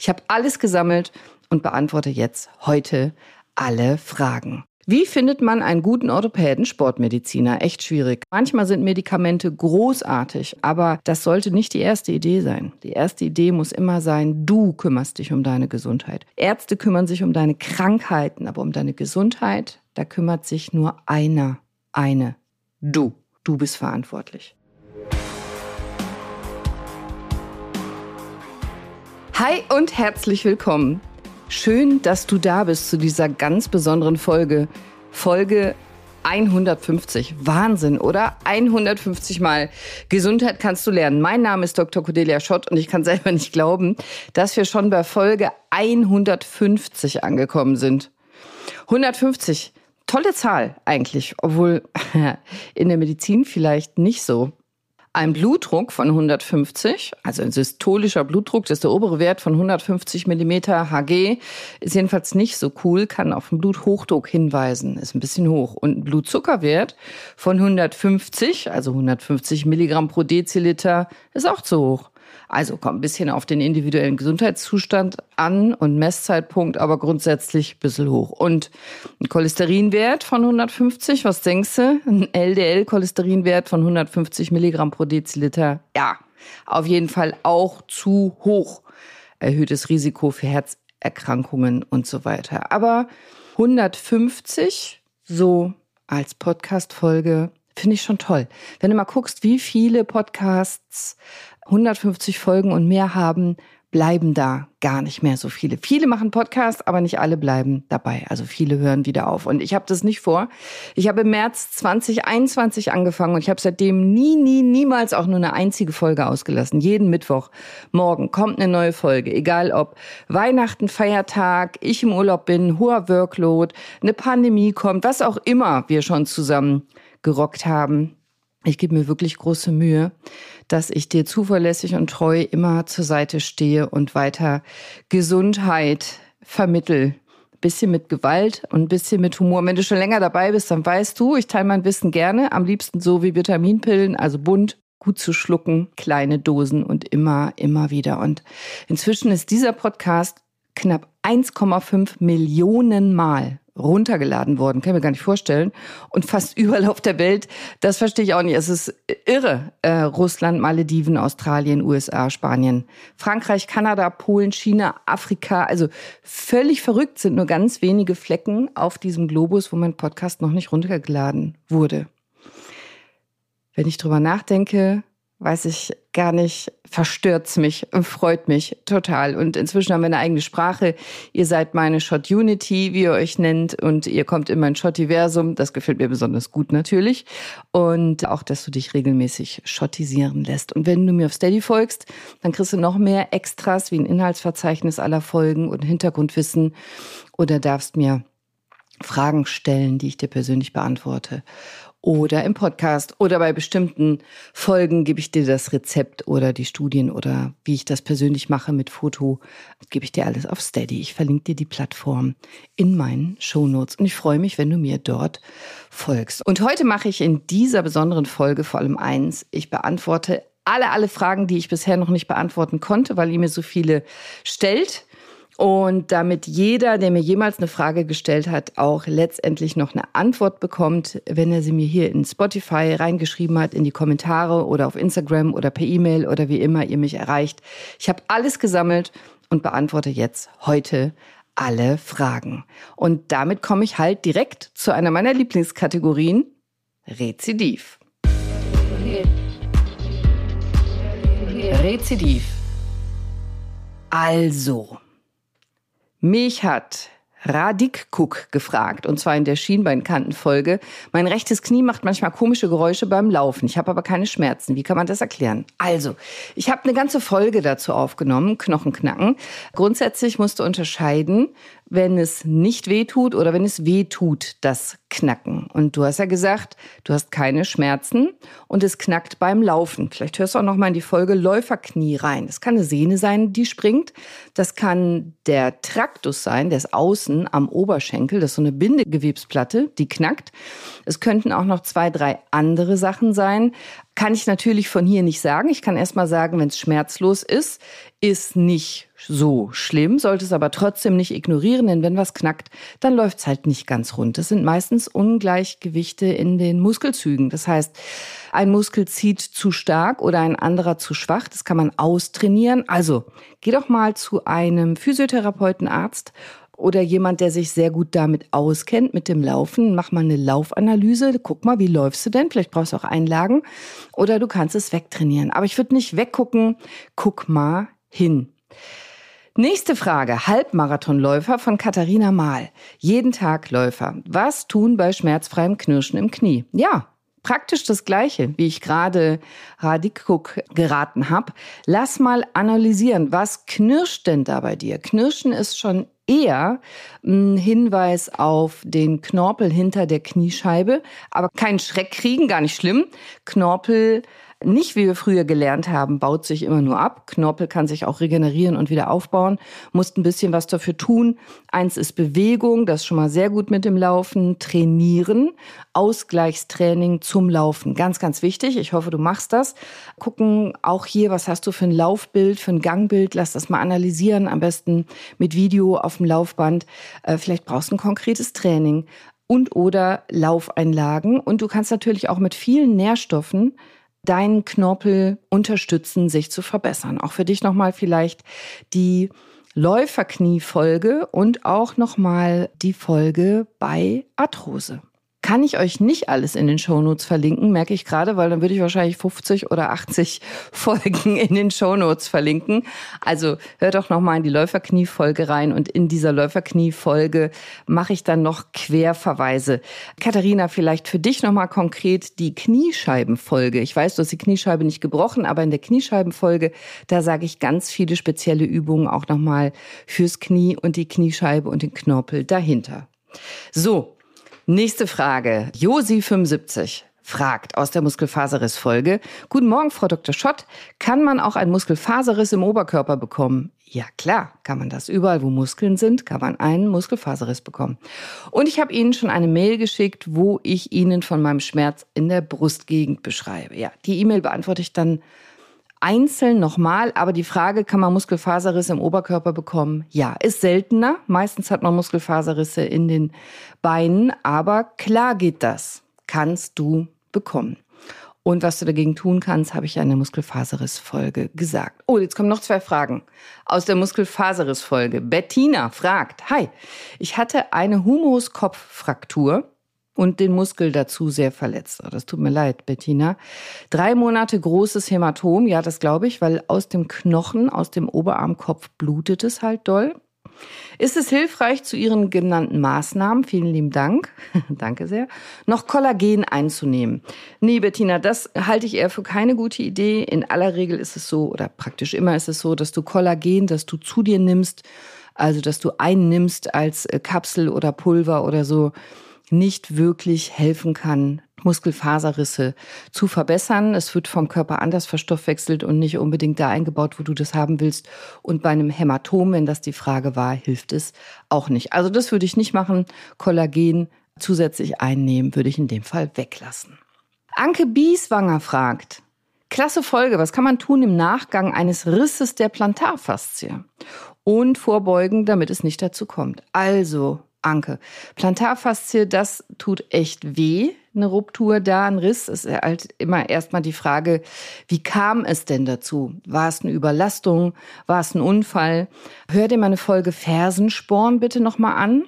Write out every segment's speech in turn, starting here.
Ich habe alles gesammelt und beantworte jetzt heute alle Fragen. Wie findet man einen guten Orthopäden, Sportmediziner? Echt schwierig. Manchmal sind Medikamente großartig, aber das sollte nicht die erste Idee sein. Die erste Idee muss immer sein, du kümmerst dich um deine Gesundheit. Ärzte kümmern sich um deine Krankheiten, aber um deine Gesundheit, da kümmert sich nur einer, eine, du. Du bist verantwortlich. Hi und herzlich willkommen. Schön, dass du da bist zu dieser ganz besonderen Folge. Folge 150. Wahnsinn, oder? 150 Mal Gesundheit kannst du lernen. Mein Name ist Dr. Cordelia Schott und ich kann selber nicht glauben, dass wir schon bei Folge 150 angekommen sind. 150. Tolle Zahl eigentlich, obwohl in der Medizin vielleicht nicht so. Ein Blutdruck von 150, also ein systolischer Blutdruck, das ist der obere Wert von 150 Millimeter Hg, ist jedenfalls nicht so cool, kann auf einen Bluthochdruck hinweisen, ist ein bisschen hoch. Und ein Blutzuckerwert von 150, also 150 Milligramm pro Deziliter, ist auch zu hoch. Also kommt ein bisschen auf den individuellen Gesundheitszustand an und Messzeitpunkt, aber grundsätzlich ein bisschen hoch. Und ein Cholesterinwert von 150, was denkst du? Ein LDL-Cholesterinwert von 150 Milligramm pro Deziliter. Ja, auf jeden Fall auch zu hoch. Erhöhtes Risiko für Herzerkrankungen und so weiter. Aber 150, so als Podcast-Folge, finde ich schon toll. Wenn du mal guckst, wie viele Podcasts 150 Folgen und mehr haben, bleiben da gar nicht mehr so viele. Viele machen Podcasts, aber nicht alle bleiben dabei. Also viele hören wieder auf. Und ich habe das nicht vor. Ich habe im März 2021 angefangen und ich habe seitdem nie, nie, niemals auch nur eine einzige Folge ausgelassen. Jeden Mittwoch morgen kommt eine neue Folge. Egal ob Weihnachten, Feiertag, ich im Urlaub bin, hoher Workload, eine Pandemie kommt, was auch immer wir schon zusammen gerockt haben. Ich gebe mir wirklich große Mühe, dass ich dir zuverlässig und treu immer zur Seite stehe und weiter Gesundheit vermittel. Bisschen mit Gewalt und bisschen mit Humor. Wenn du schon länger dabei bist, dann weißt du, ich teile mein Wissen gerne. Am liebsten so wie Vitaminpillen, also bunt, gut zu schlucken, kleine Dosen und immer, immer wieder. Und inzwischen ist dieser Podcast knapp 1,5 Millionen Mal runtergeladen worden, kann ich mir gar nicht vorstellen. Und fast überall auf der Welt, das verstehe ich auch nicht. Es ist irre. Äh, Russland, Malediven, Australien, USA, Spanien, Frankreich, Kanada, Polen, China, Afrika. Also völlig verrückt sind nur ganz wenige Flecken auf diesem Globus, wo mein Podcast noch nicht runtergeladen wurde. Wenn ich drüber nachdenke, weiß ich gar nicht, verstört's mich freut mich total. Und inzwischen haben wir eine eigene Sprache. Ihr seid meine Shot Unity, wie ihr euch nennt, und ihr kommt in mein Shottiversum. Das gefällt mir besonders gut natürlich. Und auch, dass du dich regelmäßig shottisieren lässt. Und wenn du mir auf Steady folgst, dann kriegst du noch mehr Extras wie ein Inhaltsverzeichnis aller Folgen und Hintergrundwissen oder darfst mir Fragen stellen, die ich dir persönlich beantworte oder im Podcast oder bei bestimmten Folgen gebe ich dir das Rezept oder die Studien oder wie ich das persönlich mache mit Foto, gebe ich dir alles auf Steady. Ich verlinke dir die Plattform in meinen Shownotes und ich freue mich, wenn du mir dort folgst. Und heute mache ich in dieser besonderen Folge vor allem eins. Ich beantworte alle, alle Fragen, die ich bisher noch nicht beantworten konnte, weil ihr mir so viele stellt. Und damit jeder, der mir jemals eine Frage gestellt hat, auch letztendlich noch eine Antwort bekommt, wenn er sie mir hier in Spotify reingeschrieben hat, in die Kommentare oder auf Instagram oder per E-Mail oder wie immer ihr mich erreicht. Ich habe alles gesammelt und beantworte jetzt heute alle Fragen. Und damit komme ich halt direkt zu einer meiner Lieblingskategorien, Rezidiv. Rezidiv. Also, mich hat Radik Cook gefragt, und zwar in der Schienbeinkantenfolge. Mein rechtes Knie macht manchmal komische Geräusche beim Laufen. Ich habe aber keine Schmerzen. Wie kann man das erklären? Also, ich habe eine ganze Folge dazu aufgenommen, Knochenknacken. Grundsätzlich musst du unterscheiden wenn es nicht weh tut oder wenn es weh tut, das Knacken. Und du hast ja gesagt, du hast keine Schmerzen und es knackt beim Laufen. Vielleicht hörst du auch noch mal in die Folge Läuferknie rein. Das kann eine Sehne sein, die springt. Das kann der Traktus sein, der ist außen am Oberschenkel. Das ist so eine Bindegewebsplatte, die knackt. Es könnten auch noch zwei, drei andere Sachen sein. Kann ich natürlich von hier nicht sagen. Ich kann erst mal sagen, wenn es schmerzlos ist, ist nicht so schlimm, sollte es aber trotzdem nicht ignorieren, denn wenn was knackt, dann läuft es halt nicht ganz rund. Es sind meistens Ungleichgewichte in den Muskelzügen. Das heißt, ein Muskel zieht zu stark oder ein anderer zu schwach. Das kann man austrainieren. Also geh doch mal zu einem Physiotherapeuten, Arzt oder jemand, der sich sehr gut damit auskennt, mit dem Laufen. Mach mal eine Laufanalyse. Guck mal, wie läufst du denn? Vielleicht brauchst du auch Einlagen. Oder du kannst es wegtrainieren. Aber ich würde nicht weggucken. Guck mal hin. Nächste Frage. Halbmarathonläufer von Katharina Mahl. Jeden Tag Läufer. Was tun bei schmerzfreiem Knirschen im Knie? Ja, praktisch das Gleiche, wie ich gerade Radikuk geraten habe. Lass mal analysieren, was knirscht denn da bei dir? Knirschen ist schon eher ein Hinweis auf den Knorpel hinter der Kniescheibe, aber kein Schreck kriegen, gar nicht schlimm. Knorpel nicht, wie wir früher gelernt haben, baut sich immer nur ab. Knorpel kann sich auch regenerieren und wieder aufbauen. Musst ein bisschen was dafür tun. Eins ist Bewegung, das ist schon mal sehr gut mit dem Laufen. Trainieren, Ausgleichstraining zum Laufen. Ganz, ganz wichtig. Ich hoffe, du machst das. Gucken auch hier, was hast du für ein Laufbild, für ein Gangbild. Lass das mal analysieren. Am besten mit Video auf dem Laufband. Äh, vielleicht brauchst du ein konkretes Training und oder Laufeinlagen. Und du kannst natürlich auch mit vielen Nährstoffen deinen Knorpel unterstützen, sich zu verbessern. Auch für dich nochmal vielleicht die Läuferkniefolge und auch nochmal die Folge bei Arthrose kann ich euch nicht alles in den Shownotes verlinken, merke ich gerade, weil dann würde ich wahrscheinlich 50 oder 80 Folgen in den Shownotes verlinken. Also hört doch nochmal in die Läuferknie-Folge rein und in dieser Läuferknie-Folge mache ich dann noch Querverweise. Katharina, vielleicht für dich nochmal konkret die Kniescheibenfolge. Ich weiß, du hast die Kniescheibe nicht gebrochen, aber in der Kniescheibenfolge, da sage ich ganz viele spezielle Übungen auch nochmal fürs Knie und die Kniescheibe und den Knorpel dahinter. So, Nächste Frage. Josi75 fragt aus der Muskelfaserriss-Folge. Guten Morgen, Frau Dr. Schott. Kann man auch einen Muskelfaserriss im Oberkörper bekommen? Ja, klar, kann man das. Überall, wo Muskeln sind, kann man einen Muskelfaserriss bekommen. Und ich habe Ihnen schon eine Mail geschickt, wo ich Ihnen von meinem Schmerz in der Brustgegend beschreibe. Ja, die E-Mail beantworte ich dann einzeln nochmal, aber die Frage, kann man Muskelfaserrisse im Oberkörper bekommen? Ja, ist seltener. Meistens hat man Muskelfaserrisse in den Beinen, aber klar geht das. Kannst du bekommen. Und was du dagegen tun kannst, habe ich ja in der Muskelfaserrissfolge gesagt. Oh, jetzt kommen noch zwei Fragen aus der Muskelfaserrissfolge. Bettina fragt, hi, ich hatte eine Humuskopffraktur und den Muskel dazu sehr verletzt. Das tut mir leid, Bettina. Drei Monate großes Hämatom, ja, das glaube ich, weil aus dem Knochen, aus dem Oberarmkopf blutet es halt doll. Ist es hilfreich, zu Ihren genannten Maßnahmen, vielen lieben Dank, danke sehr, noch Kollagen einzunehmen? Nee, Bettina, das halte ich eher für keine gute Idee. In aller Regel ist es so, oder praktisch immer ist es so, dass du Kollagen, dass du zu dir nimmst, also dass du einnimmst als äh, Kapsel oder Pulver oder so, nicht wirklich helfen kann, Muskelfaserrisse zu verbessern. Es wird vom Körper anders verstoffwechselt und nicht unbedingt da eingebaut, wo du das haben willst. Und bei einem Hämatom, wenn das die Frage war, hilft es auch nicht. Also das würde ich nicht machen. Kollagen zusätzlich einnehmen würde ich in dem Fall weglassen. Anke Bieswanger fragt, Klasse Folge, was kann man tun im Nachgang eines Risses der Plantarfaszie und vorbeugen, damit es nicht dazu kommt? Also, Anke. Plantarfaszie, das tut echt weh. Eine Ruptur da, ein Riss, ist halt immer erstmal die Frage, wie kam es denn dazu? War es eine Überlastung? War es ein Unfall? Hör dir meine Folge Fersensporn bitte nochmal an.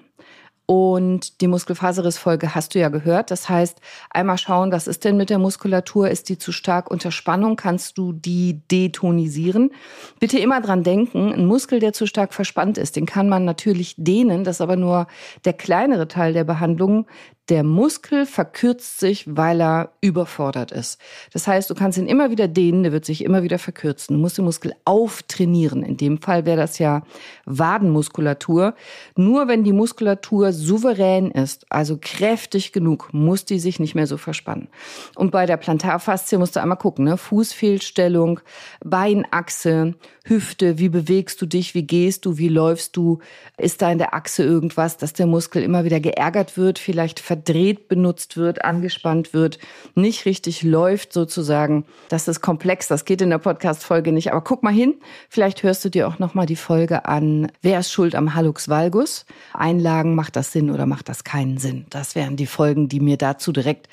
Und die Muskelfaserrissfolge hast du ja gehört. Das heißt, einmal schauen, was ist denn mit der Muskulatur? Ist die zu stark unter Spannung? Kannst du die detonisieren? Bitte immer dran denken, ein Muskel, der zu stark verspannt ist, den kann man natürlich dehnen. Das ist aber nur der kleinere Teil der Behandlung. Der Muskel verkürzt sich, weil er überfordert ist. Das heißt, du kannst ihn immer wieder dehnen, der wird sich immer wieder verkürzen. Du musst den Muskel auftrainieren. In dem Fall wäre das ja Wadenmuskulatur. Nur wenn die Muskulatur souverän ist, also kräftig genug, muss die sich nicht mehr so verspannen. Und bei der Plantarfaszie musst du einmal gucken, ne? Fußfehlstellung, Beinachse, Hüfte, wie bewegst du dich, wie gehst du, wie läufst du, ist da in der Achse irgendwas, dass der Muskel immer wieder geärgert wird, vielleicht verdreht benutzt wird, angespannt wird, nicht richtig läuft sozusagen. Das ist komplex, das geht in der Podcast-Folge nicht. Aber guck mal hin, vielleicht hörst du dir auch nochmal die Folge an, wer ist schuld am Hallux Valgus? Einlagen, macht das Sinn oder macht das keinen Sinn? Das wären die Folgen, die mir dazu direkt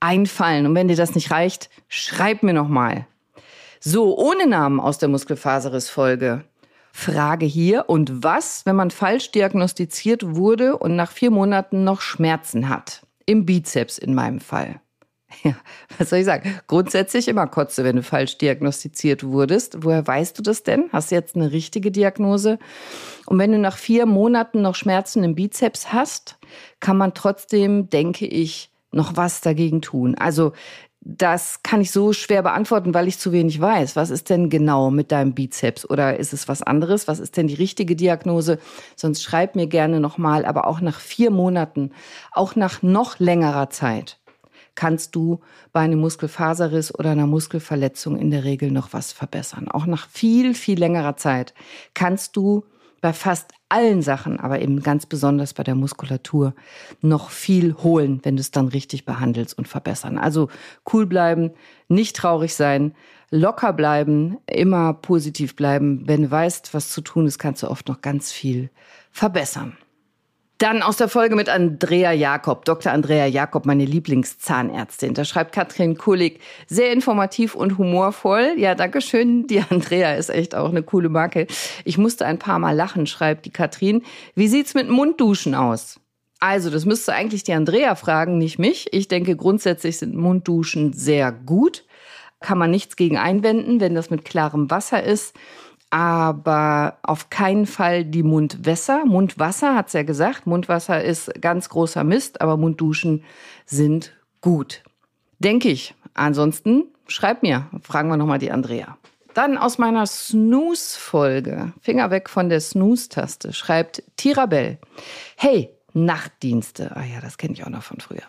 einfallen. Und wenn dir das nicht reicht, schreib mir nochmal. So, ohne Namen aus der Muskelfaserriss-Folge. Frage hier. Und was, wenn man falsch diagnostiziert wurde und nach vier Monaten noch Schmerzen hat? Im Bizeps in meinem Fall. Ja, was soll ich sagen? Grundsätzlich immer Kotze, wenn du falsch diagnostiziert wurdest. Woher weißt du das denn? Hast du jetzt eine richtige Diagnose? Und wenn du nach vier Monaten noch Schmerzen im Bizeps hast, kann man trotzdem, denke ich, noch was dagegen tun. Also das kann ich so schwer beantworten, weil ich zu wenig weiß. Was ist denn genau mit deinem Bizeps? Oder ist es was anderes? Was ist denn die richtige Diagnose? Sonst schreib mir gerne nochmal. Aber auch nach vier Monaten, auch nach noch längerer Zeit, kannst du bei einem Muskelfaserriss oder einer Muskelverletzung in der Regel noch was verbessern. Auch nach viel, viel längerer Zeit kannst du bei fast allen Sachen, aber eben ganz besonders bei der Muskulatur, noch viel holen, wenn du es dann richtig behandelst und verbessern. Also cool bleiben, nicht traurig sein, locker bleiben, immer positiv bleiben. Wenn du weißt, was zu tun ist, kannst du oft noch ganz viel verbessern. Dann aus der Folge mit Andrea Jakob, Dr. Andrea Jakob, meine Lieblingszahnärztin. Da schreibt Katrin Kulig, sehr informativ und humorvoll. Ja, danke schön. Die Andrea ist echt auch eine coole Marke. Ich musste ein paar Mal lachen, schreibt die Katrin. Wie sieht's mit Mundduschen aus? Also, das müsste eigentlich die Andrea fragen, nicht mich. Ich denke, grundsätzlich sind Mundduschen sehr gut. Kann man nichts gegen einwenden, wenn das mit klarem Wasser ist aber auf keinen Fall die Mundwässer. Mundwasser hat's ja gesagt. Mundwasser ist ganz großer Mist, aber Mundduschen sind gut. Denke ich. Ansonsten schreib mir, fragen wir nochmal die Andrea. Dann aus meiner Snooze-Folge, Finger weg von der Snooze-Taste, schreibt Tirabell. Hey, Nachtdienste, ah ja, das kenne ich auch noch von früher,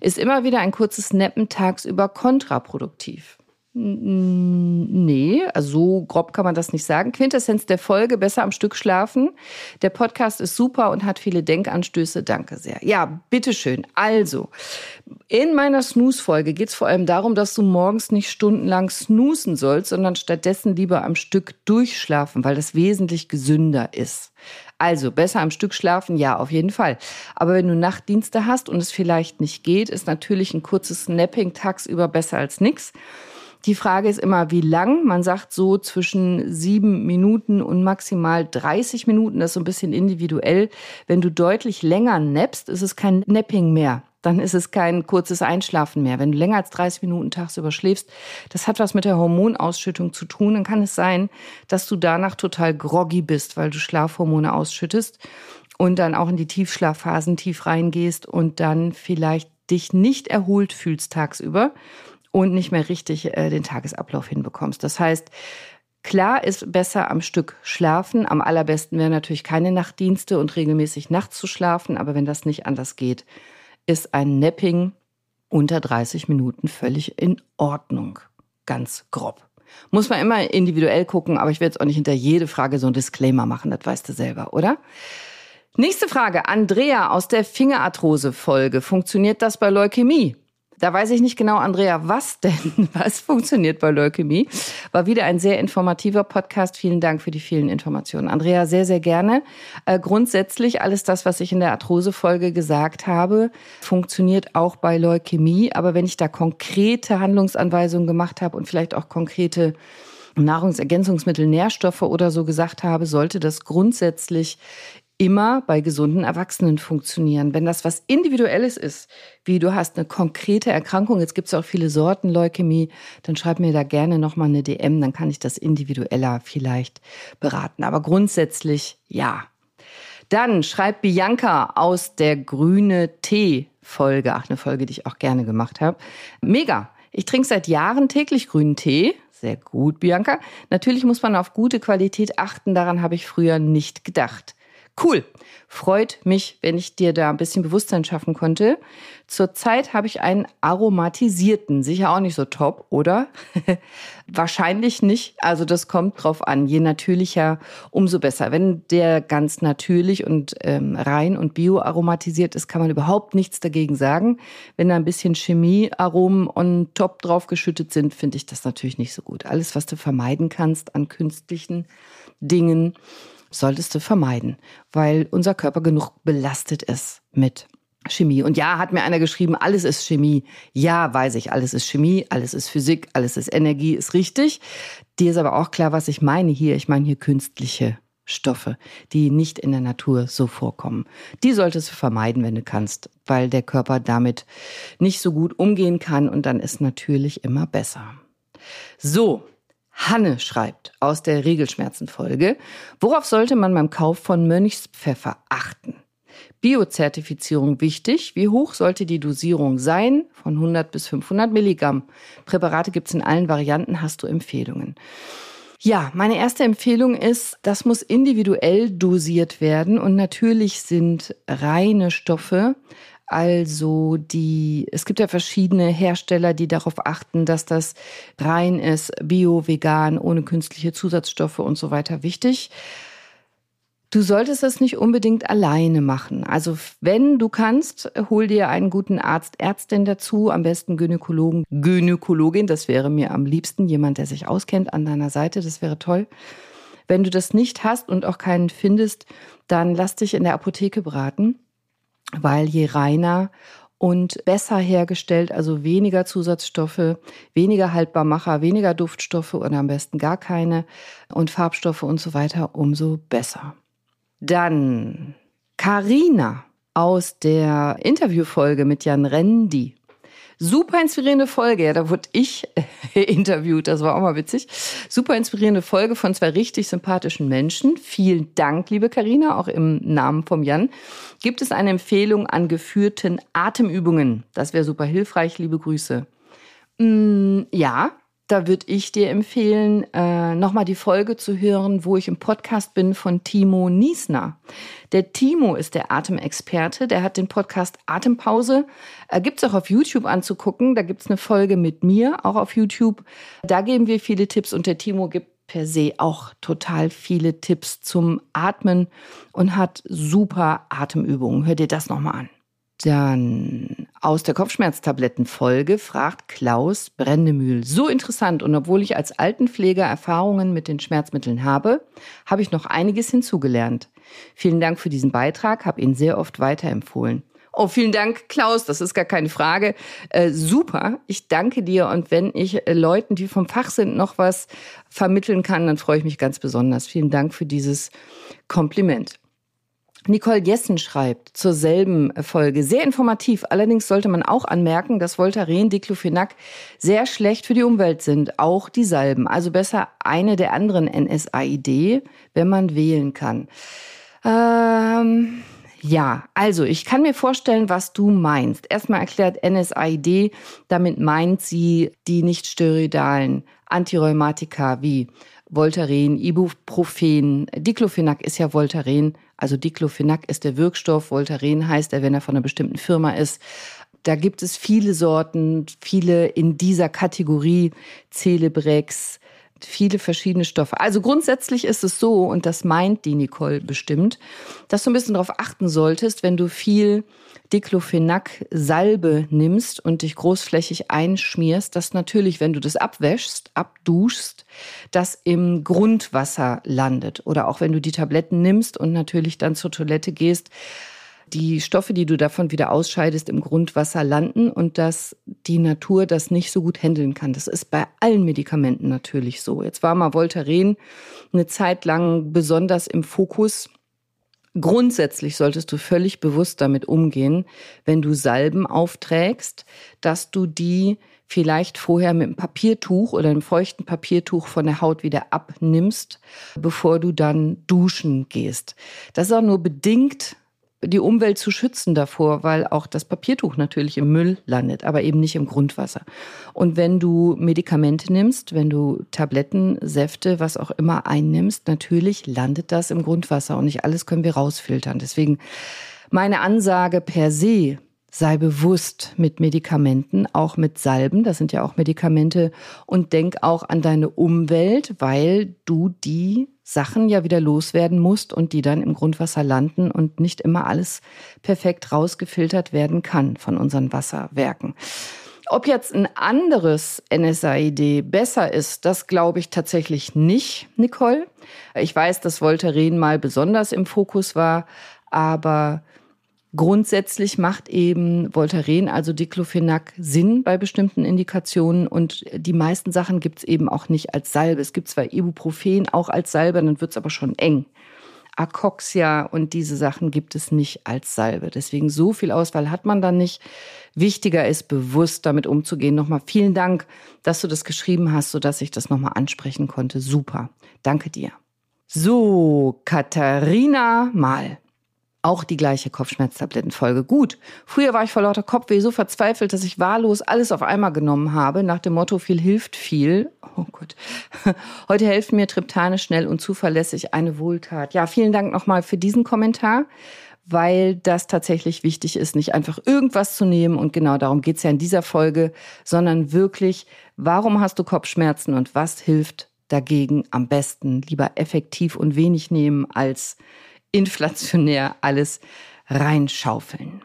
ist immer wieder ein kurzes Neppen tagsüber kontraproduktiv. Nee, also so grob kann man das nicht sagen. Quintessenz der Folge, besser am Stück schlafen. Der Podcast ist super und hat viele Denkanstöße. Danke sehr. Ja, bitteschön. Also, in meiner Snooze-Folge geht es vor allem darum, dass du morgens nicht stundenlang snoosen sollst, sondern stattdessen lieber am Stück durchschlafen, weil das wesentlich gesünder ist. Also besser am Stück schlafen, ja, auf jeden Fall. Aber wenn du Nachtdienste hast und es vielleicht nicht geht, ist natürlich ein kurzes Snapping tagsüber besser als nichts. Die Frage ist immer, wie lang. Man sagt so zwischen sieben Minuten und maximal 30 Minuten. Das ist so ein bisschen individuell. Wenn du deutlich länger nappst, ist es kein Napping mehr. Dann ist es kein kurzes Einschlafen mehr. Wenn du länger als 30 Minuten tagsüber schläfst, das hat was mit der Hormonausschüttung zu tun. Dann kann es sein, dass du danach total groggy bist, weil du Schlafhormone ausschüttest und dann auch in die Tiefschlafphasen tief reingehst und dann vielleicht dich nicht erholt fühlst tagsüber und nicht mehr richtig äh, den Tagesablauf hinbekommst. Das heißt, klar ist besser am Stück schlafen. Am allerbesten wäre natürlich keine Nachtdienste und regelmäßig nachts zu schlafen. Aber wenn das nicht anders geht, ist ein Napping unter 30 Minuten völlig in Ordnung. Ganz grob. Muss man immer individuell gucken, aber ich werde jetzt auch nicht hinter jede Frage so ein Disclaimer machen, das weißt du selber, oder? Nächste Frage. Andrea aus der Fingerarthrose-Folge. Funktioniert das bei Leukämie? Da weiß ich nicht genau, Andrea, was denn? Was funktioniert bei Leukämie? War wieder ein sehr informativer Podcast. Vielen Dank für die vielen Informationen. Andrea, sehr, sehr gerne. Äh, grundsätzlich alles das, was ich in der Arthrose-Folge gesagt habe, funktioniert auch bei Leukämie. Aber wenn ich da konkrete Handlungsanweisungen gemacht habe und vielleicht auch konkrete Nahrungsergänzungsmittel, Nährstoffe oder so gesagt habe, sollte das grundsätzlich immer bei gesunden Erwachsenen funktionieren. Wenn das was Individuelles ist, wie du hast eine konkrete Erkrankung, jetzt gibt es auch viele Sorten Leukämie, dann schreib mir da gerne nochmal eine DM, dann kann ich das individueller vielleicht beraten. Aber grundsätzlich ja. Dann schreibt Bianca aus der grüne Tee Folge, ach eine Folge, die ich auch gerne gemacht habe. Mega. Ich trinke seit Jahren täglich grünen Tee. Sehr gut, Bianca. Natürlich muss man auf gute Qualität achten, daran habe ich früher nicht gedacht. Cool. Freut mich, wenn ich dir da ein bisschen Bewusstsein schaffen konnte. Zurzeit habe ich einen aromatisierten, sicher auch nicht so top, oder? Wahrscheinlich nicht. Also das kommt drauf an. Je natürlicher, umso besser. Wenn der ganz natürlich und ähm, rein und bio aromatisiert ist, kann man überhaupt nichts dagegen sagen. Wenn da ein bisschen Chemiearomen on top drauf geschüttet sind, finde ich das natürlich nicht so gut. Alles, was du vermeiden kannst an künstlichen Dingen, solltest du vermeiden, weil unser Körper genug belastet ist mit Chemie. Und ja, hat mir einer geschrieben, alles ist Chemie. Ja, weiß ich, alles ist Chemie, alles ist Physik, alles ist Energie, ist richtig. Dir ist aber auch klar, was ich meine hier. Ich meine hier künstliche Stoffe, die nicht in der Natur so vorkommen. Die solltest du vermeiden, wenn du kannst, weil der Körper damit nicht so gut umgehen kann und dann ist natürlich immer besser. So, Hanne schreibt aus der Regelschmerzenfolge, worauf sollte man beim Kauf von Mönchspfeffer achten? Biozertifizierung wichtig. Wie hoch sollte die Dosierung sein? Von 100 bis 500 Milligramm. Präparate gibt es in allen Varianten. Hast du Empfehlungen? Ja, meine erste Empfehlung ist, das muss individuell dosiert werden und natürlich sind reine Stoffe also die, es gibt ja verschiedene Hersteller, die darauf achten, dass das rein ist, bio, vegan, ohne künstliche Zusatzstoffe und so weiter wichtig. Du solltest das nicht unbedingt alleine machen. Also wenn du kannst, hol dir einen guten Arzt, Ärztin dazu, am besten Gynäkologen, Gynäkologin, das wäre mir am liebsten, jemand, der sich auskennt an deiner Seite, das wäre toll. Wenn du das nicht hast und auch keinen findest, dann lass dich in der Apotheke beraten weil je reiner und besser hergestellt, also weniger Zusatzstoffe, weniger Haltbarmacher, weniger Duftstoffe oder am besten gar keine und Farbstoffe und so weiter, umso besser. Dann Karina aus der Interviewfolge mit Jan Rendi. Super inspirierende Folge. Ja, da wurde ich interviewt. Das war auch mal witzig. Super inspirierende Folge von zwei richtig sympathischen Menschen. Vielen Dank, liebe Karina, auch im Namen vom Jan. Gibt es eine Empfehlung an geführten Atemübungen? Das wäre super hilfreich. Liebe Grüße. Mm, ja, da würde ich dir empfehlen, äh, nochmal die Folge zu hören, wo ich im Podcast bin von Timo Niesner. Der Timo ist der Atemexperte, der hat den Podcast Atempause. Äh, gibt's auch auf YouTube anzugucken. Da gibt's eine Folge mit mir, auch auf YouTube. Da geben wir viele Tipps und der Timo gibt per se auch total viele Tipps zum Atmen und hat super Atemübungen. Hör dir das nochmal an. Dann aus der Kopfschmerztablettenfolge fragt Klaus Brendemühl. So interessant und obwohl ich als Altenpfleger Erfahrungen mit den Schmerzmitteln habe, habe ich noch einiges hinzugelernt. Vielen Dank für diesen Beitrag, habe ihn sehr oft weiterempfohlen. Oh, vielen Dank, Klaus. Das ist gar keine Frage. Äh, super. Ich danke dir. Und wenn ich äh, Leuten, die vom Fach sind, noch was vermitteln kann, dann freue ich mich ganz besonders. Vielen Dank für dieses Kompliment. Nicole Jessen schreibt zur selben Folge, sehr informativ. Allerdings sollte man auch anmerken, dass Voltaren, Diclofenac sehr schlecht für die Umwelt sind, auch die Salben. Also besser eine der anderen NSAID, wenn man wählen kann. Ähm, ja, also ich kann mir vorstellen, was du meinst. Erstmal erklärt NSAID, damit meint sie die nicht steroidalen Antirheumatika wie Voltaren, Ibuprofen, Diclofenac ist ja Voltaren, also Diclofenac ist der Wirkstoff, Voltaren heißt er, wenn er von einer bestimmten Firma ist. Da gibt es viele Sorten, viele in dieser Kategorie, Celebrex, viele verschiedene Stoffe. Also grundsätzlich ist es so, und das meint die Nicole bestimmt, dass du ein bisschen darauf achten solltest, wenn du viel Diclofenac-Salbe nimmst und dich großflächig einschmierst, dass natürlich, wenn du das abwäschst, abduschst, das im Grundwasser landet. Oder auch wenn du die Tabletten nimmst und natürlich dann zur Toilette gehst, die Stoffe, die du davon wieder ausscheidest, im Grundwasser landen und dass die Natur das nicht so gut handeln kann. Das ist bei allen Medikamenten natürlich so. Jetzt war mal Voltaren eine Zeit lang besonders im Fokus Grundsätzlich solltest du völlig bewusst damit umgehen, wenn du Salben aufträgst, dass du die vielleicht vorher mit einem Papiertuch oder einem feuchten Papiertuch von der Haut wieder abnimmst, bevor du dann duschen gehst. Das ist auch nur bedingt die Umwelt zu schützen davor, weil auch das Papiertuch natürlich im Müll landet, aber eben nicht im Grundwasser. Und wenn du Medikamente nimmst, wenn du Tabletten, Säfte, was auch immer einnimmst, natürlich landet das im Grundwasser und nicht alles können wir rausfiltern. Deswegen meine Ansage per se, sei bewusst mit Medikamenten, auch mit Salben, das sind ja auch Medikamente, und denk auch an deine Umwelt, weil du die Sachen ja wieder loswerden musst und die dann im Grundwasser landen und nicht immer alles perfekt rausgefiltert werden kann von unseren Wasserwerken. Ob jetzt ein anderes NSAID besser ist, das glaube ich tatsächlich nicht, Nicole. Ich weiß, dass Voltaren mal besonders im Fokus war, aber Grundsätzlich macht eben Voltaren, also Diclofenac, Sinn bei bestimmten Indikationen und die meisten Sachen gibt's eben auch nicht als Salbe. Es gibt zwar Ibuprofen auch als Salbe, dann wird's aber schon eng. Acoxia und diese Sachen gibt es nicht als Salbe. Deswegen so viel Auswahl hat man dann nicht. Wichtiger ist, bewusst damit umzugehen. Nochmal vielen Dank, dass du das geschrieben hast, sodass ich das nochmal ansprechen konnte. Super. Danke dir. So, Katharina Mal. Auch die gleiche Kopfschmerztablettenfolge. Gut. Früher war ich vor lauter Kopfweh so verzweifelt, dass ich wahllos alles auf einmal genommen habe, nach dem Motto viel hilft viel. Oh Gott. Heute helfen mir Triptane schnell und zuverlässig eine Wohltat. Ja, vielen Dank nochmal für diesen Kommentar, weil das tatsächlich wichtig ist, nicht einfach irgendwas zu nehmen. Und genau darum geht's ja in dieser Folge, sondern wirklich, warum hast du Kopfschmerzen und was hilft dagegen am besten? Lieber effektiv und wenig nehmen als inflationär alles reinschaufeln.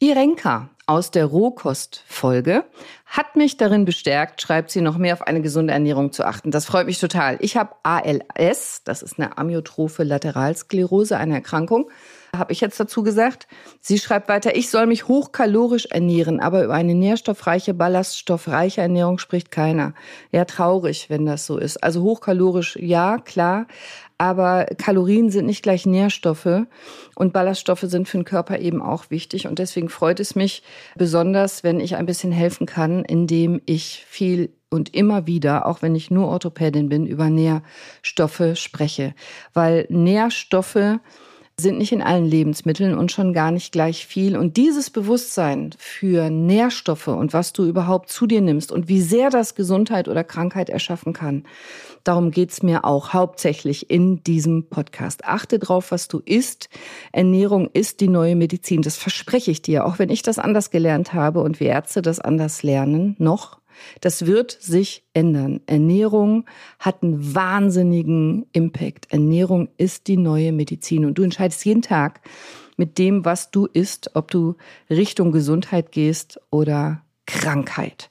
Irenka aus der Rohkostfolge hat mich darin bestärkt, schreibt sie, noch mehr auf eine gesunde Ernährung zu achten. Das freut mich total. Ich habe ALS, das ist eine amyotrophe Lateralsklerose, eine Erkrankung, habe ich jetzt dazu gesagt. Sie schreibt weiter, ich soll mich hochkalorisch ernähren, aber über eine nährstoffreiche, ballaststoffreiche Ernährung spricht keiner. Ja, traurig, wenn das so ist. Also hochkalorisch, ja, klar, aber Kalorien sind nicht gleich Nährstoffe und Ballaststoffe sind für den Körper eben auch wichtig. Und deswegen freut es mich besonders, wenn ich ein bisschen helfen kann, indem ich viel und immer wieder, auch wenn ich nur Orthopädin bin, über Nährstoffe spreche. Weil Nährstoffe sind nicht in allen Lebensmitteln und schon gar nicht gleich viel. Und dieses Bewusstsein für Nährstoffe und was du überhaupt zu dir nimmst und wie sehr das Gesundheit oder Krankheit erschaffen kann, darum geht's mir auch hauptsächlich in diesem Podcast. Achte drauf, was du isst. Ernährung ist die neue Medizin. Das verspreche ich dir, auch wenn ich das anders gelernt habe und wir Ärzte das anders lernen, noch das wird sich ändern. Ernährung hat einen wahnsinnigen Impact. Ernährung ist die neue Medizin und du entscheidest jeden Tag mit dem, was du isst, ob du Richtung Gesundheit gehst oder Krankheit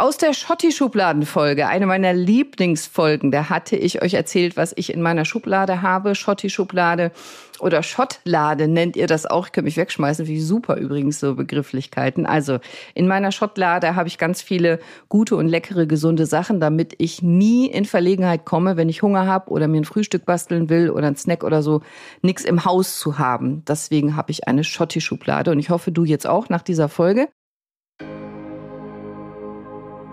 aus der Schotti-Schubladen-Folge, eine meiner Lieblingsfolgen, da hatte ich euch erzählt, was ich in meiner Schublade habe. Schotti-Schublade oder Schottlade nennt ihr das auch. Ich kann mich wegschmeißen, wie super übrigens so Begrifflichkeiten. Also in meiner Schottlade habe ich ganz viele gute und leckere, gesunde Sachen, damit ich nie in Verlegenheit komme, wenn ich Hunger habe oder mir ein Frühstück basteln will oder ein Snack oder so, nichts im Haus zu haben. Deswegen habe ich eine Schotti-Schublade und ich hoffe, du jetzt auch nach dieser Folge.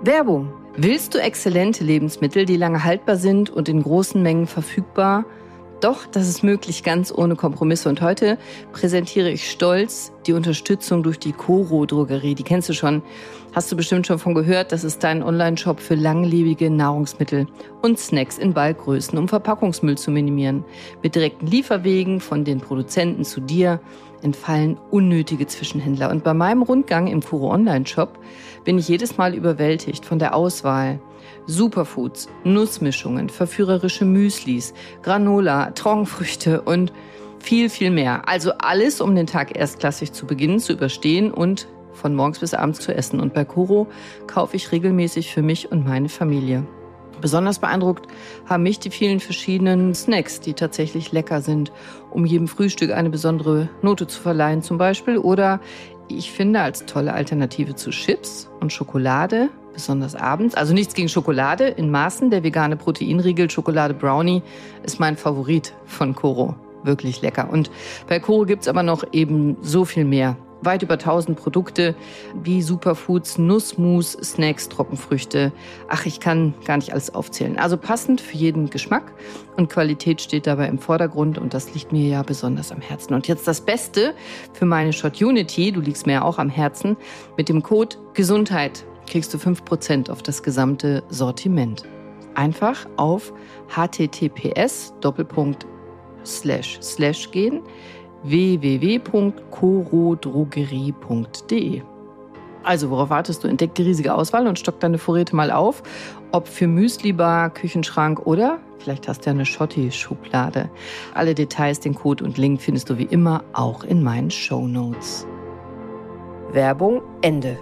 Werbung. Willst du exzellente Lebensmittel, die lange haltbar sind und in großen Mengen verfügbar? Doch, das ist möglich ganz ohne Kompromisse. Und heute präsentiere ich stolz die Unterstützung durch die Coro Drogerie. Die kennst du schon. Hast du bestimmt schon von gehört. Das ist dein Online-Shop für langlebige Nahrungsmittel und Snacks in Ballgrößen, um Verpackungsmüll zu minimieren. Mit direkten Lieferwegen von den Produzenten zu dir entfallen unnötige Zwischenhändler. Und bei meinem Rundgang im Kuro Online-Shop bin ich jedes Mal überwältigt von der Auswahl. Superfoods, Nussmischungen, verführerische Müslis, Granola, Trockenfrüchte und viel, viel mehr. Also alles, um den Tag erstklassig zu beginnen, zu überstehen und von morgens bis abends zu essen. Und bei Kuro kaufe ich regelmäßig für mich und meine Familie. Besonders beeindruckt haben mich die vielen verschiedenen Snacks, die tatsächlich lecker sind, um jedem Frühstück eine besondere Note zu verleihen zum Beispiel. Oder ich finde als tolle Alternative zu Chips und Schokolade, besonders abends. Also nichts gegen Schokolade in Maßen. Der vegane Proteinriegel Schokolade Brownie ist mein Favorit von Koro. Wirklich lecker. Und bei Koro gibt's aber noch eben so viel mehr weit über 1000 Produkte wie Superfoods, Nussmus, Snacks, Trockenfrüchte. Ach, ich kann gar nicht alles aufzählen. Also passend für jeden Geschmack und Qualität steht dabei im Vordergrund und das liegt mir ja besonders am Herzen. Und jetzt das Beste für meine Shot Unity, du liegst mir ja auch am Herzen, mit dem Code Gesundheit kriegst du 5% auf das gesamte Sortiment. Einfach auf https gehen www.corodrogerie.de. Also, worauf wartest du? Entdeck die riesige Auswahl und stock deine Vorräte mal auf. Ob für Müslibar, Küchenschrank oder vielleicht hast du ja eine Schotti-Schublade. Alle Details, den Code und Link findest du wie immer auch in meinen Show Notes. Werbung Ende.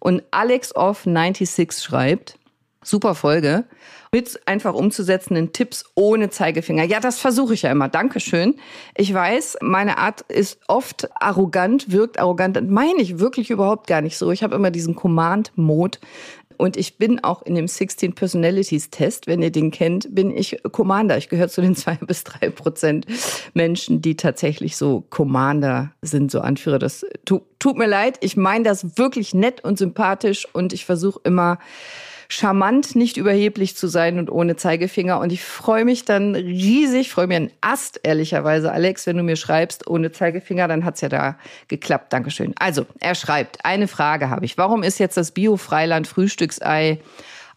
Und Alex of 96 schreibt, super Folge mit einfach umzusetzenden Tipps ohne Zeigefinger. Ja, das versuche ich ja immer. Dankeschön. Ich weiß, meine Art ist oft arrogant, wirkt arrogant. Das meine ich wirklich überhaupt gar nicht so. Ich habe immer diesen Command-Mode. Und ich bin auch in dem 16 Personalities Test, wenn ihr den kennt, bin ich Commander. Ich gehöre zu den zwei bis drei Prozent Menschen, die tatsächlich so Commander sind, so Anführer. Das tut, tut mir leid. Ich meine das wirklich nett und sympathisch und ich versuche immer, charmant, nicht überheblich zu sein und ohne Zeigefinger. Und ich freue mich dann riesig, freue mir einen Ast, ehrlicherweise, Alex, wenn du mir schreibst, ohne Zeigefinger, dann hat's ja da geklappt. Dankeschön. Also, er schreibt, eine Frage habe ich. Warum ist jetzt das Bio-Freiland Frühstücksei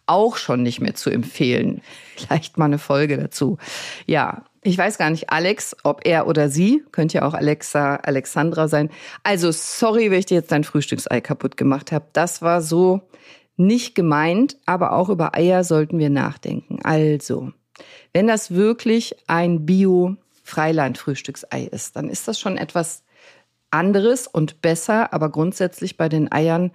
auch schon nicht mehr zu empfehlen? Vielleicht mal eine Folge dazu. Ja, ich weiß gar nicht, Alex, ob er oder sie, könnte ja auch Alexa, Alexandra sein. Also sorry, wenn ich dir jetzt dein Frühstücksei kaputt gemacht habe. Das war so nicht gemeint, aber auch über Eier sollten wir nachdenken. Also, wenn das wirklich ein Bio-Freiland-Frühstücksei ist, dann ist das schon etwas anderes und besser, aber grundsätzlich bei den Eiern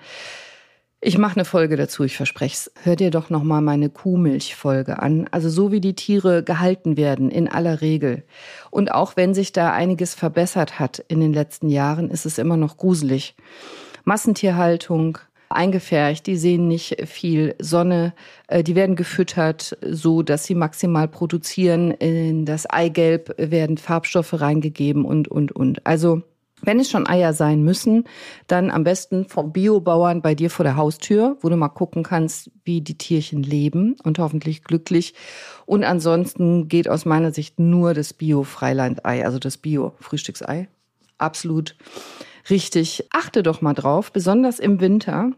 ich mache eine Folge dazu, ich verspreche es. Hör dir doch noch mal meine Kuhmilchfolge an. Also so wie die Tiere gehalten werden in aller Regel. Und auch wenn sich da einiges verbessert hat in den letzten Jahren, ist es immer noch gruselig. Massentierhaltung, eingefärcht, die sehen nicht viel Sonne, äh, die werden gefüttert, so dass sie maximal produzieren. In das Eigelb werden Farbstoffe reingegeben und, und, und. Also wenn es schon Eier sein müssen, dann am besten vom Biobauern bei dir vor der Haustür, wo du mal gucken kannst, wie die Tierchen leben und hoffentlich glücklich. Und ansonsten geht aus meiner Sicht nur das Bio-Freilandei, also das Bio-Frühstücksei. Absolut richtig. Achte doch mal drauf, besonders im Winter.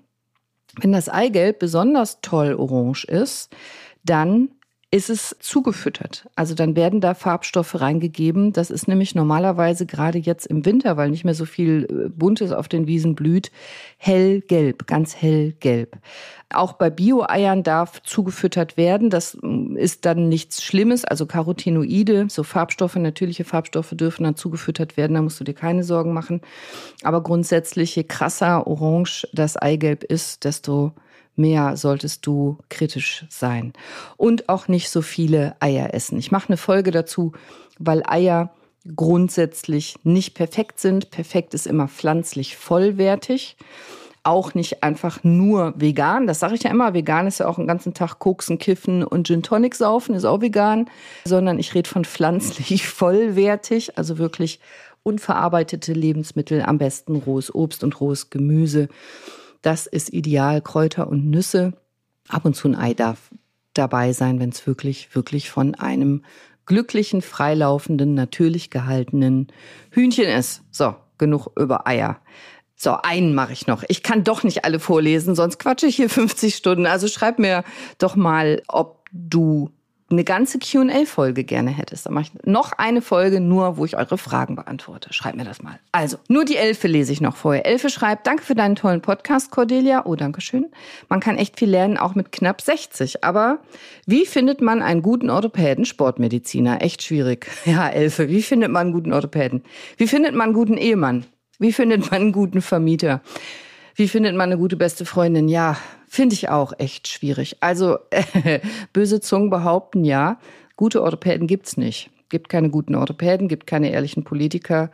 Wenn das Eigelb besonders toll orange ist, dann ist es zugefüttert. Also dann werden da Farbstoffe reingegeben. Das ist nämlich normalerweise gerade jetzt im Winter, weil nicht mehr so viel äh, Buntes auf den Wiesen blüht, hellgelb, ganz hellgelb. Auch bei Bio-Eiern darf zugefüttert werden. Das mm, ist dann nichts Schlimmes. Also Carotinoide, so Farbstoffe, natürliche Farbstoffe dürfen dann zugefüttert werden. Da musst du dir keine Sorgen machen. Aber grundsätzlich, je krasser orange das Eigelb ist, desto mehr solltest du kritisch sein. Und auch nicht so viele Eier essen. Ich mache eine Folge dazu, weil Eier grundsätzlich nicht perfekt sind. Perfekt ist immer pflanzlich vollwertig. Auch nicht einfach nur vegan. Das sage ich ja immer. Vegan ist ja auch den ganzen Tag Koksen, Kiffen und Gin Tonic saufen, ist auch vegan. Sondern ich rede von pflanzlich vollwertig, also wirklich unverarbeitete Lebensmittel, am besten rohes Obst und rohes Gemüse. Das ist ideal. Kräuter und Nüsse. Ab und zu ein Ei darf dabei sein, wenn es wirklich, wirklich von einem glücklichen, freilaufenden, natürlich gehaltenen Hühnchen ist. So, genug über Eier. So, einen mache ich noch. Ich kann doch nicht alle vorlesen, sonst quatsche ich hier 50 Stunden. Also schreib mir doch mal, ob du eine ganze QA-Folge gerne hättest, dann mache ich noch eine Folge nur, wo ich eure Fragen beantworte. Schreibt mir das mal. Also, nur die Elfe lese ich noch vorher. Elfe schreibt, danke für deinen tollen Podcast, Cordelia. Oh, danke schön. Man kann echt viel lernen, auch mit knapp 60. Aber wie findet man einen guten Orthopäden, Sportmediziner? Echt schwierig. Ja, Elfe, wie findet man einen guten Orthopäden? Wie findet man einen guten Ehemann? Wie findet man einen guten Vermieter? Wie findet man eine gute beste Freundin? Ja, finde ich auch echt schwierig. Also böse Zungen behaupten ja, gute Orthopäden gibt's nicht. Gibt keine guten Orthopäden, gibt keine ehrlichen Politiker.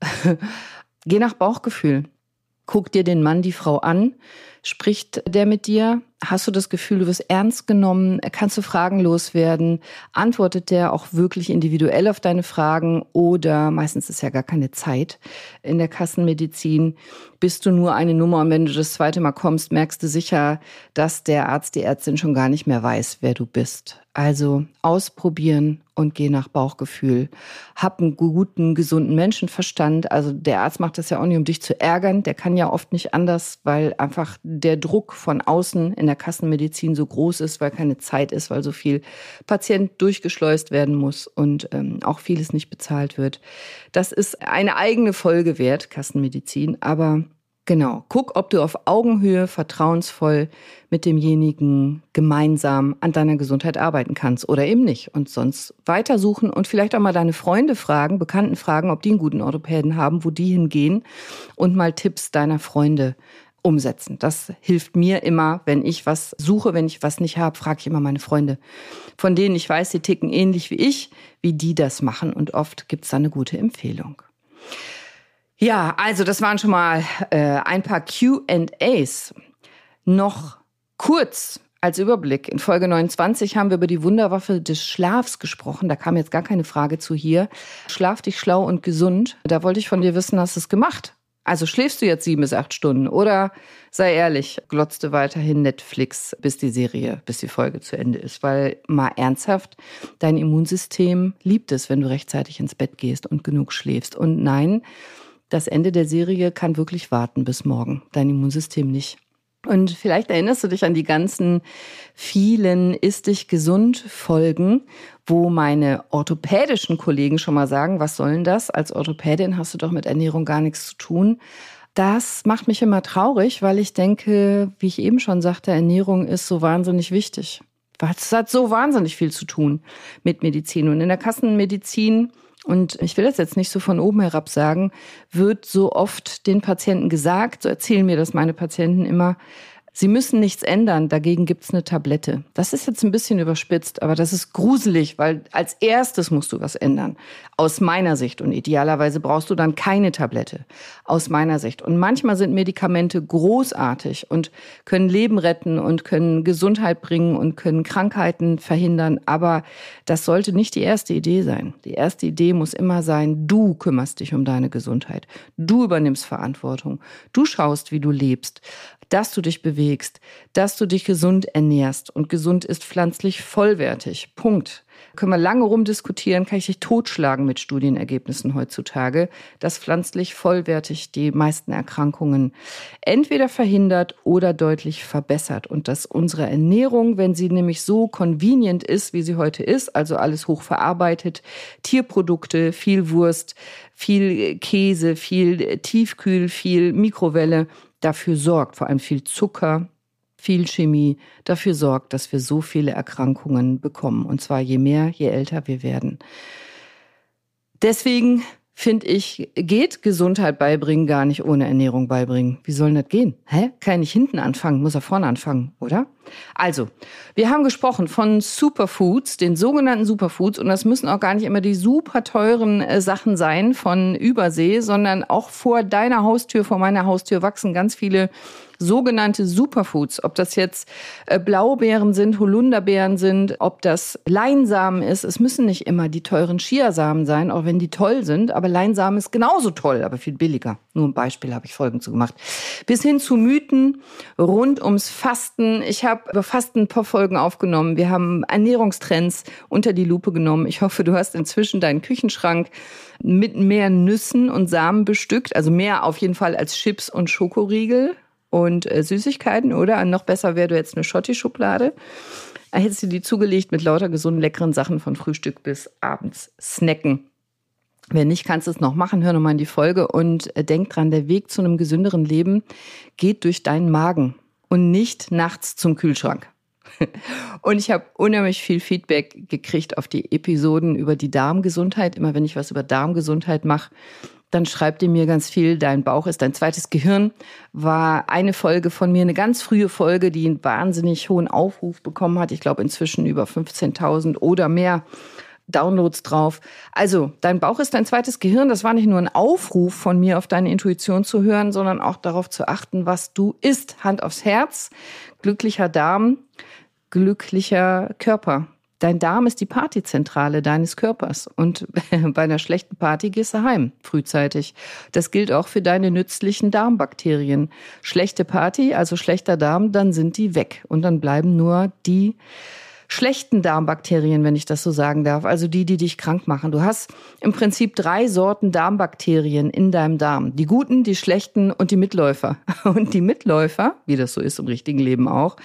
Geh nach Bauchgefühl. Guck dir den Mann, die Frau an. Spricht der mit dir? Hast du das Gefühl, du wirst ernst genommen? Kannst du Fragen loswerden? Antwortet der auch wirklich individuell auf deine Fragen? Oder meistens ist ja gar keine Zeit in der Kassenmedizin. Bist du nur eine Nummer und wenn du das zweite Mal kommst, merkst du sicher, dass der Arzt, die Ärztin schon gar nicht mehr weiß, wer du bist. Also ausprobieren und geh nach Bauchgefühl. Hab einen guten, gesunden Menschenverstand. Also der Arzt macht das ja auch nicht, um dich zu ärgern. Der kann ja oft nicht anders, weil einfach der Druck von außen in der Kassenmedizin so groß ist, weil keine Zeit ist, weil so viel Patient durchgeschleust werden muss und ähm, auch vieles nicht bezahlt wird. Das ist eine eigene Folge wert, Kassenmedizin. Aber Genau. Guck, ob du auf Augenhöhe vertrauensvoll mit demjenigen gemeinsam an deiner Gesundheit arbeiten kannst oder eben nicht. Und sonst weitersuchen und vielleicht auch mal deine Freunde fragen, Bekannten fragen, ob die einen guten Orthopäden haben, wo die hingehen und mal Tipps deiner Freunde umsetzen. Das hilft mir immer, wenn ich was suche, wenn ich was nicht habe, frage ich immer meine Freunde, von denen ich weiß, sie ticken ähnlich wie ich, wie die das machen. Und oft gibt's da eine gute Empfehlung. Ja, also das waren schon mal äh, ein paar QAs. Noch kurz als Überblick. In Folge 29 haben wir über die Wunderwaffe des Schlafs gesprochen. Da kam jetzt gar keine Frage zu hier. Schlaf dich schlau und gesund. Da wollte ich von dir wissen, hast du es gemacht? Also schläfst du jetzt sieben bis acht Stunden oder sei ehrlich, glotzte weiterhin Netflix, bis die Serie, bis die Folge zu Ende ist. Weil mal ernsthaft, dein Immunsystem liebt es, wenn du rechtzeitig ins Bett gehst und genug schläfst. Und nein, das Ende der Serie kann wirklich warten bis morgen. Dein Immunsystem nicht. Und vielleicht erinnerst du dich an die ganzen vielen Ist dich gesund Folgen, wo meine orthopädischen Kollegen schon mal sagen, was sollen das? Als Orthopädin hast du doch mit Ernährung gar nichts zu tun. Das macht mich immer traurig, weil ich denke, wie ich eben schon sagte, Ernährung ist so wahnsinnig wichtig. Es hat so wahnsinnig viel zu tun mit Medizin. Und in der Kassenmedizin und ich will das jetzt nicht so von oben herab sagen, wird so oft den Patienten gesagt, so erzählen mir das meine Patienten immer, Sie müssen nichts ändern, dagegen gibt's eine Tablette. Das ist jetzt ein bisschen überspitzt, aber das ist gruselig, weil als erstes musst du was ändern. Aus meiner Sicht. Und idealerweise brauchst du dann keine Tablette. Aus meiner Sicht. Und manchmal sind Medikamente großartig und können Leben retten und können Gesundheit bringen und können Krankheiten verhindern. Aber das sollte nicht die erste Idee sein. Die erste Idee muss immer sein, du kümmerst dich um deine Gesundheit. Du übernimmst Verantwortung. Du schaust, wie du lebst dass du dich bewegst, dass du dich gesund ernährst. Und gesund ist pflanzlich vollwertig. Punkt. Können wir lange rumdiskutieren, kann ich dich totschlagen mit Studienergebnissen heutzutage, dass pflanzlich vollwertig die meisten Erkrankungen entweder verhindert oder deutlich verbessert. Und dass unsere Ernährung, wenn sie nämlich so convenient ist, wie sie heute ist, also alles hochverarbeitet, Tierprodukte, viel Wurst, viel Käse, viel Tiefkühl, viel Mikrowelle, dafür sorgt, vor allem viel Zucker, viel Chemie, dafür sorgt, dass wir so viele Erkrankungen bekommen. Und zwar je mehr, je älter wir werden. Deswegen finde ich, geht Gesundheit beibringen gar nicht ohne Ernährung beibringen. Wie soll das gehen? Hä? Kann ich hinten anfangen, muss er vorne anfangen, oder? Also, wir haben gesprochen von Superfoods, den sogenannten Superfoods, und das müssen auch gar nicht immer die super teuren äh, Sachen sein von Übersee, sondern auch vor deiner Haustür, vor meiner Haustür wachsen ganz viele sogenannte Superfoods, ob das jetzt äh, Blaubeeren sind, Holunderbeeren sind, ob das Leinsamen ist. Es müssen nicht immer die teuren Chiasamen sein, auch wenn die toll sind, aber Leinsamen ist genauso toll, aber viel billiger. Nur ein Beispiel habe ich Folgen zu gemacht. Bis hin zu Mythen rund ums Fasten. Ich habe über Fasten ein paar Folgen aufgenommen. Wir haben Ernährungstrends unter die Lupe genommen. Ich hoffe, du hast inzwischen deinen Küchenschrank mit mehr Nüssen und Samen bestückt. Also mehr auf jeden Fall als Chips und Schokoriegel und äh, Süßigkeiten, oder? Noch besser wäre du jetzt eine Schotti-Schublade. Hättest du die zugelegt mit lauter gesunden, leckeren Sachen von Frühstück bis abends snacken. Wenn nicht, kannst du es noch machen. Hör nochmal in die Folge und äh, denk dran, der Weg zu einem gesünderen Leben geht durch deinen Magen und nicht nachts zum Kühlschrank. Und ich habe unheimlich viel Feedback gekriegt auf die Episoden über die Darmgesundheit. Immer wenn ich was über Darmgesundheit mache, dann schreibt ihr mir ganz viel, dein Bauch ist dein zweites Gehirn, war eine Folge von mir, eine ganz frühe Folge, die einen wahnsinnig hohen Aufruf bekommen hat. Ich glaube inzwischen über 15.000 oder mehr Downloads drauf. Also, dein Bauch ist dein zweites Gehirn. Das war nicht nur ein Aufruf von mir, auf deine Intuition zu hören, sondern auch darauf zu achten, was du isst. Hand aufs Herz, glücklicher Darm, glücklicher Körper. Dein Darm ist die Partyzentrale deines Körpers. Und bei einer schlechten Party gehst du heim, frühzeitig. Das gilt auch für deine nützlichen Darmbakterien. Schlechte Party, also schlechter Darm, dann sind die weg. Und dann bleiben nur die schlechten Darmbakterien, wenn ich das so sagen darf, also die, die dich krank machen. Du hast im Prinzip drei Sorten Darmbakterien in deinem Darm. Die guten, die schlechten und die Mitläufer. Und die Mitläufer, wie das so ist im richtigen Leben auch,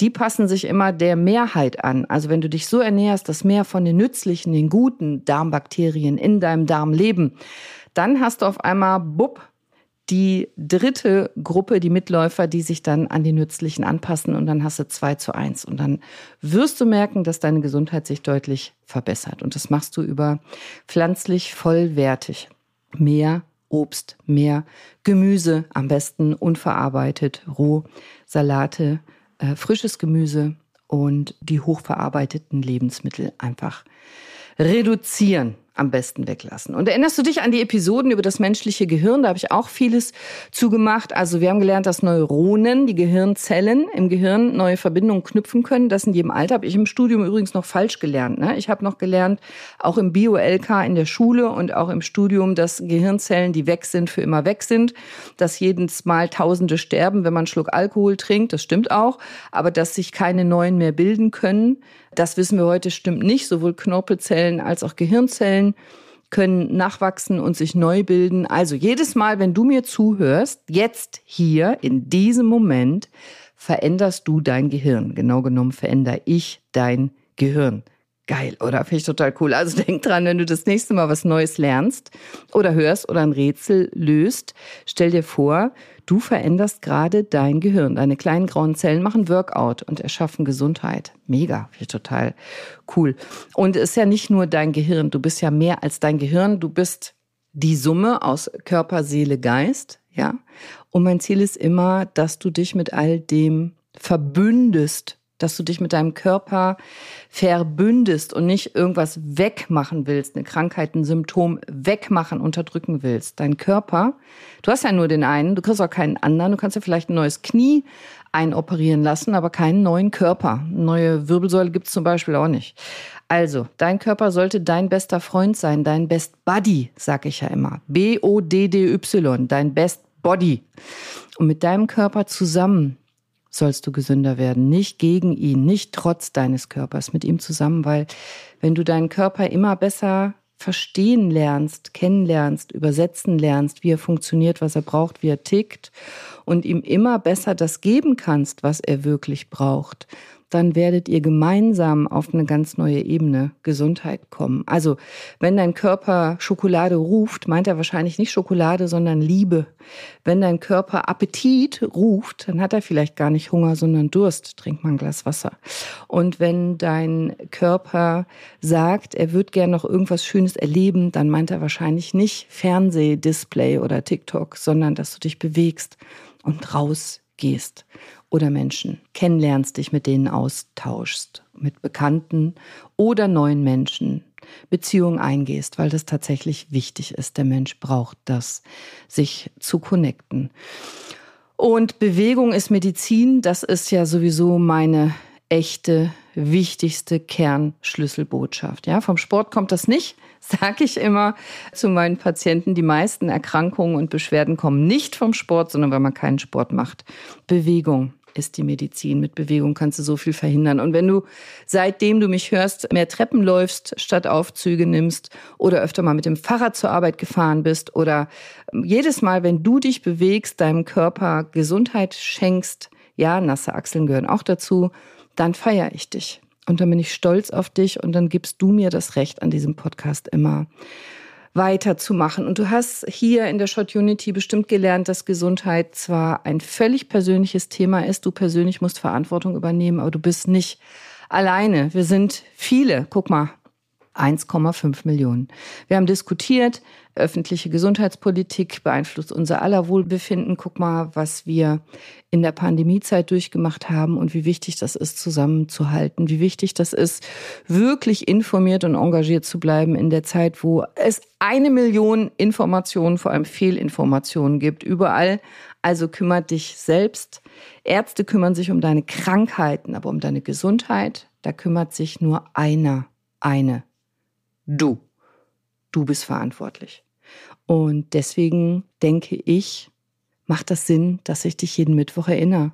die passen sich immer der Mehrheit an. Also wenn du dich so ernährst, dass mehr von den nützlichen, den guten Darmbakterien in deinem Darm leben, dann hast du auf einmal, bupp, die dritte Gruppe, die Mitläufer, die sich dann an die Nützlichen anpassen und dann hast du zwei zu eins. Und dann wirst du merken, dass deine Gesundheit sich deutlich verbessert. Und das machst du über pflanzlich vollwertig. Mehr Obst, mehr Gemüse, am besten unverarbeitet, roh, Salate, äh, frisches Gemüse und die hochverarbeiteten Lebensmittel einfach reduzieren am besten weglassen. Und erinnerst du dich an die Episoden über das menschliche Gehirn? Da habe ich auch vieles zugemacht. Also wir haben gelernt, dass Neuronen, die Gehirnzellen im Gehirn neue Verbindungen knüpfen können. Das in jedem Alter habe ich im Studium übrigens noch falsch gelernt. Ne? Ich habe noch gelernt, auch im Bio-LK in der Schule und auch im Studium, dass Gehirnzellen, die weg sind, für immer weg sind. Dass jedes Mal Tausende sterben, wenn man einen Schluck Alkohol trinkt. Das stimmt auch. Aber dass sich keine neuen mehr bilden können. Das wissen wir heute stimmt nicht. Sowohl Knorpelzellen als auch Gehirnzellen können nachwachsen und sich neu bilden. Also jedes Mal, wenn du mir zuhörst, jetzt hier in diesem Moment, veränderst du dein Gehirn. Genau genommen verändere ich dein Gehirn. Geil, oder? Finde ich total cool. Also denk dran, wenn du das nächste Mal was Neues lernst oder hörst oder ein Rätsel löst, stell dir vor, du veränderst gerade dein Gehirn. Deine kleinen grauen Zellen machen Workout und erschaffen Gesundheit. Mega, ich total cool. Und es ist ja nicht nur dein Gehirn, du bist ja mehr als dein Gehirn, du bist die Summe aus Körper, Seele, Geist, ja? Und mein Ziel ist immer, dass du dich mit all dem verbündest dass du dich mit deinem Körper verbündest und nicht irgendwas wegmachen willst, eine Krankheit, ein Symptom wegmachen, unterdrücken willst. Dein Körper, du hast ja nur den einen, du kriegst auch keinen anderen, du kannst ja vielleicht ein neues Knie einoperieren lassen, aber keinen neuen Körper. Eine neue Wirbelsäule gibt's zum Beispiel auch nicht. Also, dein Körper sollte dein bester Freund sein, dein Best Buddy, sag ich ja immer. B-O-D-D-Y, dein Best Body. Und mit deinem Körper zusammen sollst du gesünder werden. Nicht gegen ihn, nicht trotz deines Körpers, mit ihm zusammen, weil wenn du deinen Körper immer besser verstehen lernst, kennenlernst, übersetzen lernst, wie er funktioniert, was er braucht, wie er tickt und ihm immer besser das geben kannst, was er wirklich braucht, dann werdet ihr gemeinsam auf eine ganz neue Ebene Gesundheit kommen. Also, wenn dein Körper Schokolade ruft, meint er wahrscheinlich nicht Schokolade, sondern Liebe. Wenn dein Körper Appetit ruft, dann hat er vielleicht gar nicht Hunger, sondern Durst. Trink mal ein Glas Wasser. Und wenn dein Körper sagt, er wird gern noch irgendwas Schönes erleben, dann meint er wahrscheinlich nicht Fernseh, Display oder TikTok, sondern dass du dich bewegst und rausgehst oder Menschen kennenlernst, dich mit denen austauschst, mit Bekannten oder neuen Menschen, Beziehungen eingehst, weil das tatsächlich wichtig ist. Der Mensch braucht das, sich zu connecten. Und Bewegung ist Medizin, das ist ja sowieso meine echte, wichtigste Kernschlüsselbotschaft. Ja, vom Sport kommt das nicht, sage ich immer zu meinen Patienten. Die meisten Erkrankungen und Beschwerden kommen nicht vom Sport, sondern weil man keinen Sport macht. Bewegung ist die Medizin. Mit Bewegung kannst du so viel verhindern. Und wenn du seitdem du mich hörst, mehr Treppen läufst, statt Aufzüge nimmst oder öfter mal mit dem Fahrrad zur Arbeit gefahren bist oder jedes Mal, wenn du dich bewegst, deinem Körper Gesundheit schenkst, ja, nasse Achseln gehören auch dazu, dann feiere ich dich. Und dann bin ich stolz auf dich und dann gibst du mir das Recht an diesem Podcast immer weiterzumachen. Und du hast hier in der Short Unity bestimmt gelernt, dass Gesundheit zwar ein völlig persönliches Thema ist, du persönlich musst Verantwortung übernehmen, aber du bist nicht alleine. Wir sind viele. Guck mal, 1,5 Millionen. Wir haben diskutiert, öffentliche Gesundheitspolitik beeinflusst unser aller Wohlbefinden. Guck mal, was wir in der Pandemiezeit durchgemacht haben und wie wichtig das ist, zusammenzuhalten, wie wichtig das ist, wirklich informiert und engagiert zu bleiben in der Zeit, wo es eine Million Informationen, vor allem Fehlinformationen gibt, überall. Also kümmert dich selbst. Ärzte kümmern sich um deine Krankheiten, aber um deine Gesundheit, da kümmert sich nur einer, eine du. Du bist verantwortlich. Und deswegen denke ich, macht das Sinn, dass ich dich jeden Mittwoch erinnere.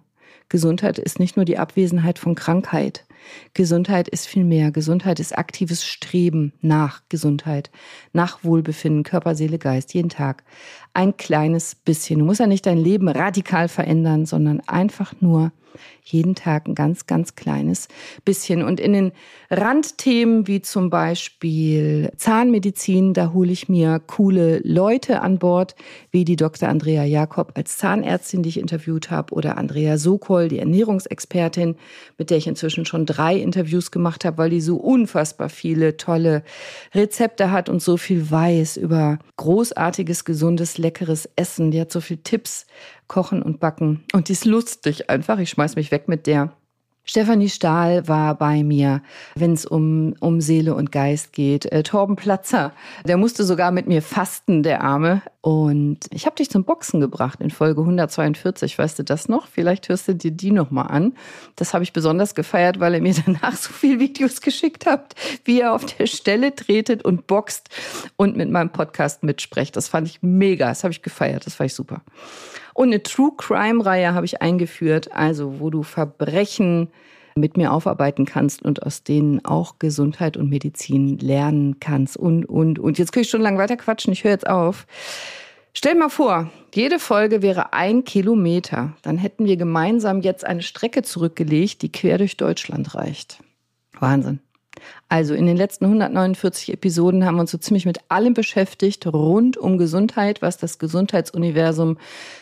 Gesundheit ist nicht nur die Abwesenheit von Krankheit. Gesundheit ist viel mehr. Gesundheit ist aktives Streben nach Gesundheit, nach Wohlbefinden, Körper, Seele, Geist, jeden Tag. Ein kleines bisschen. Du musst ja nicht dein Leben radikal verändern, sondern einfach nur jeden Tag ein ganz, ganz kleines bisschen. Und in den Randthemen wie zum Beispiel Zahnmedizin, da hole ich mir coole Leute an Bord, wie die Dr. Andrea Jakob als Zahnärztin, die ich interviewt habe, oder Andrea Sokol, die Ernährungsexpertin, mit der ich inzwischen schon drei Interviews gemacht habe, weil die so unfassbar viele tolle Rezepte hat und so viel weiß über großartiges, gesundes, leckeres Essen. Die hat so viele Tipps Kochen und Backen. Und die ist lustig einfach. Ich schmeiß mich weg mit der. Stefanie Stahl war bei mir, wenn es um, um Seele und Geist geht. Äh, Torben Platzer, der musste sogar mit mir fasten, der Arme. Und ich habe dich zum Boxen gebracht in Folge 142. Weißt du das noch? Vielleicht hörst du dir die nochmal an. Das habe ich besonders gefeiert, weil er mir danach so viele Videos geschickt hat, wie er auf der Stelle tretet und boxt und mit meinem Podcast mitspricht. Das fand ich mega. Das habe ich gefeiert. Das fand ich super. Und eine True Crime-Reihe habe ich eingeführt, also wo du Verbrechen mit mir aufarbeiten kannst und aus denen auch Gesundheit und Medizin lernen kannst und, und, und. Jetzt kann ich schon lange weiter quatschen, ich höre jetzt auf. Stell mal vor, jede Folge wäre ein Kilometer. Dann hätten wir gemeinsam jetzt eine Strecke zurückgelegt, die quer durch Deutschland reicht. Wahnsinn. Also in den letzten 149 Episoden haben wir uns so ziemlich mit allem beschäftigt rund um Gesundheit, was das Gesundheitsuniversum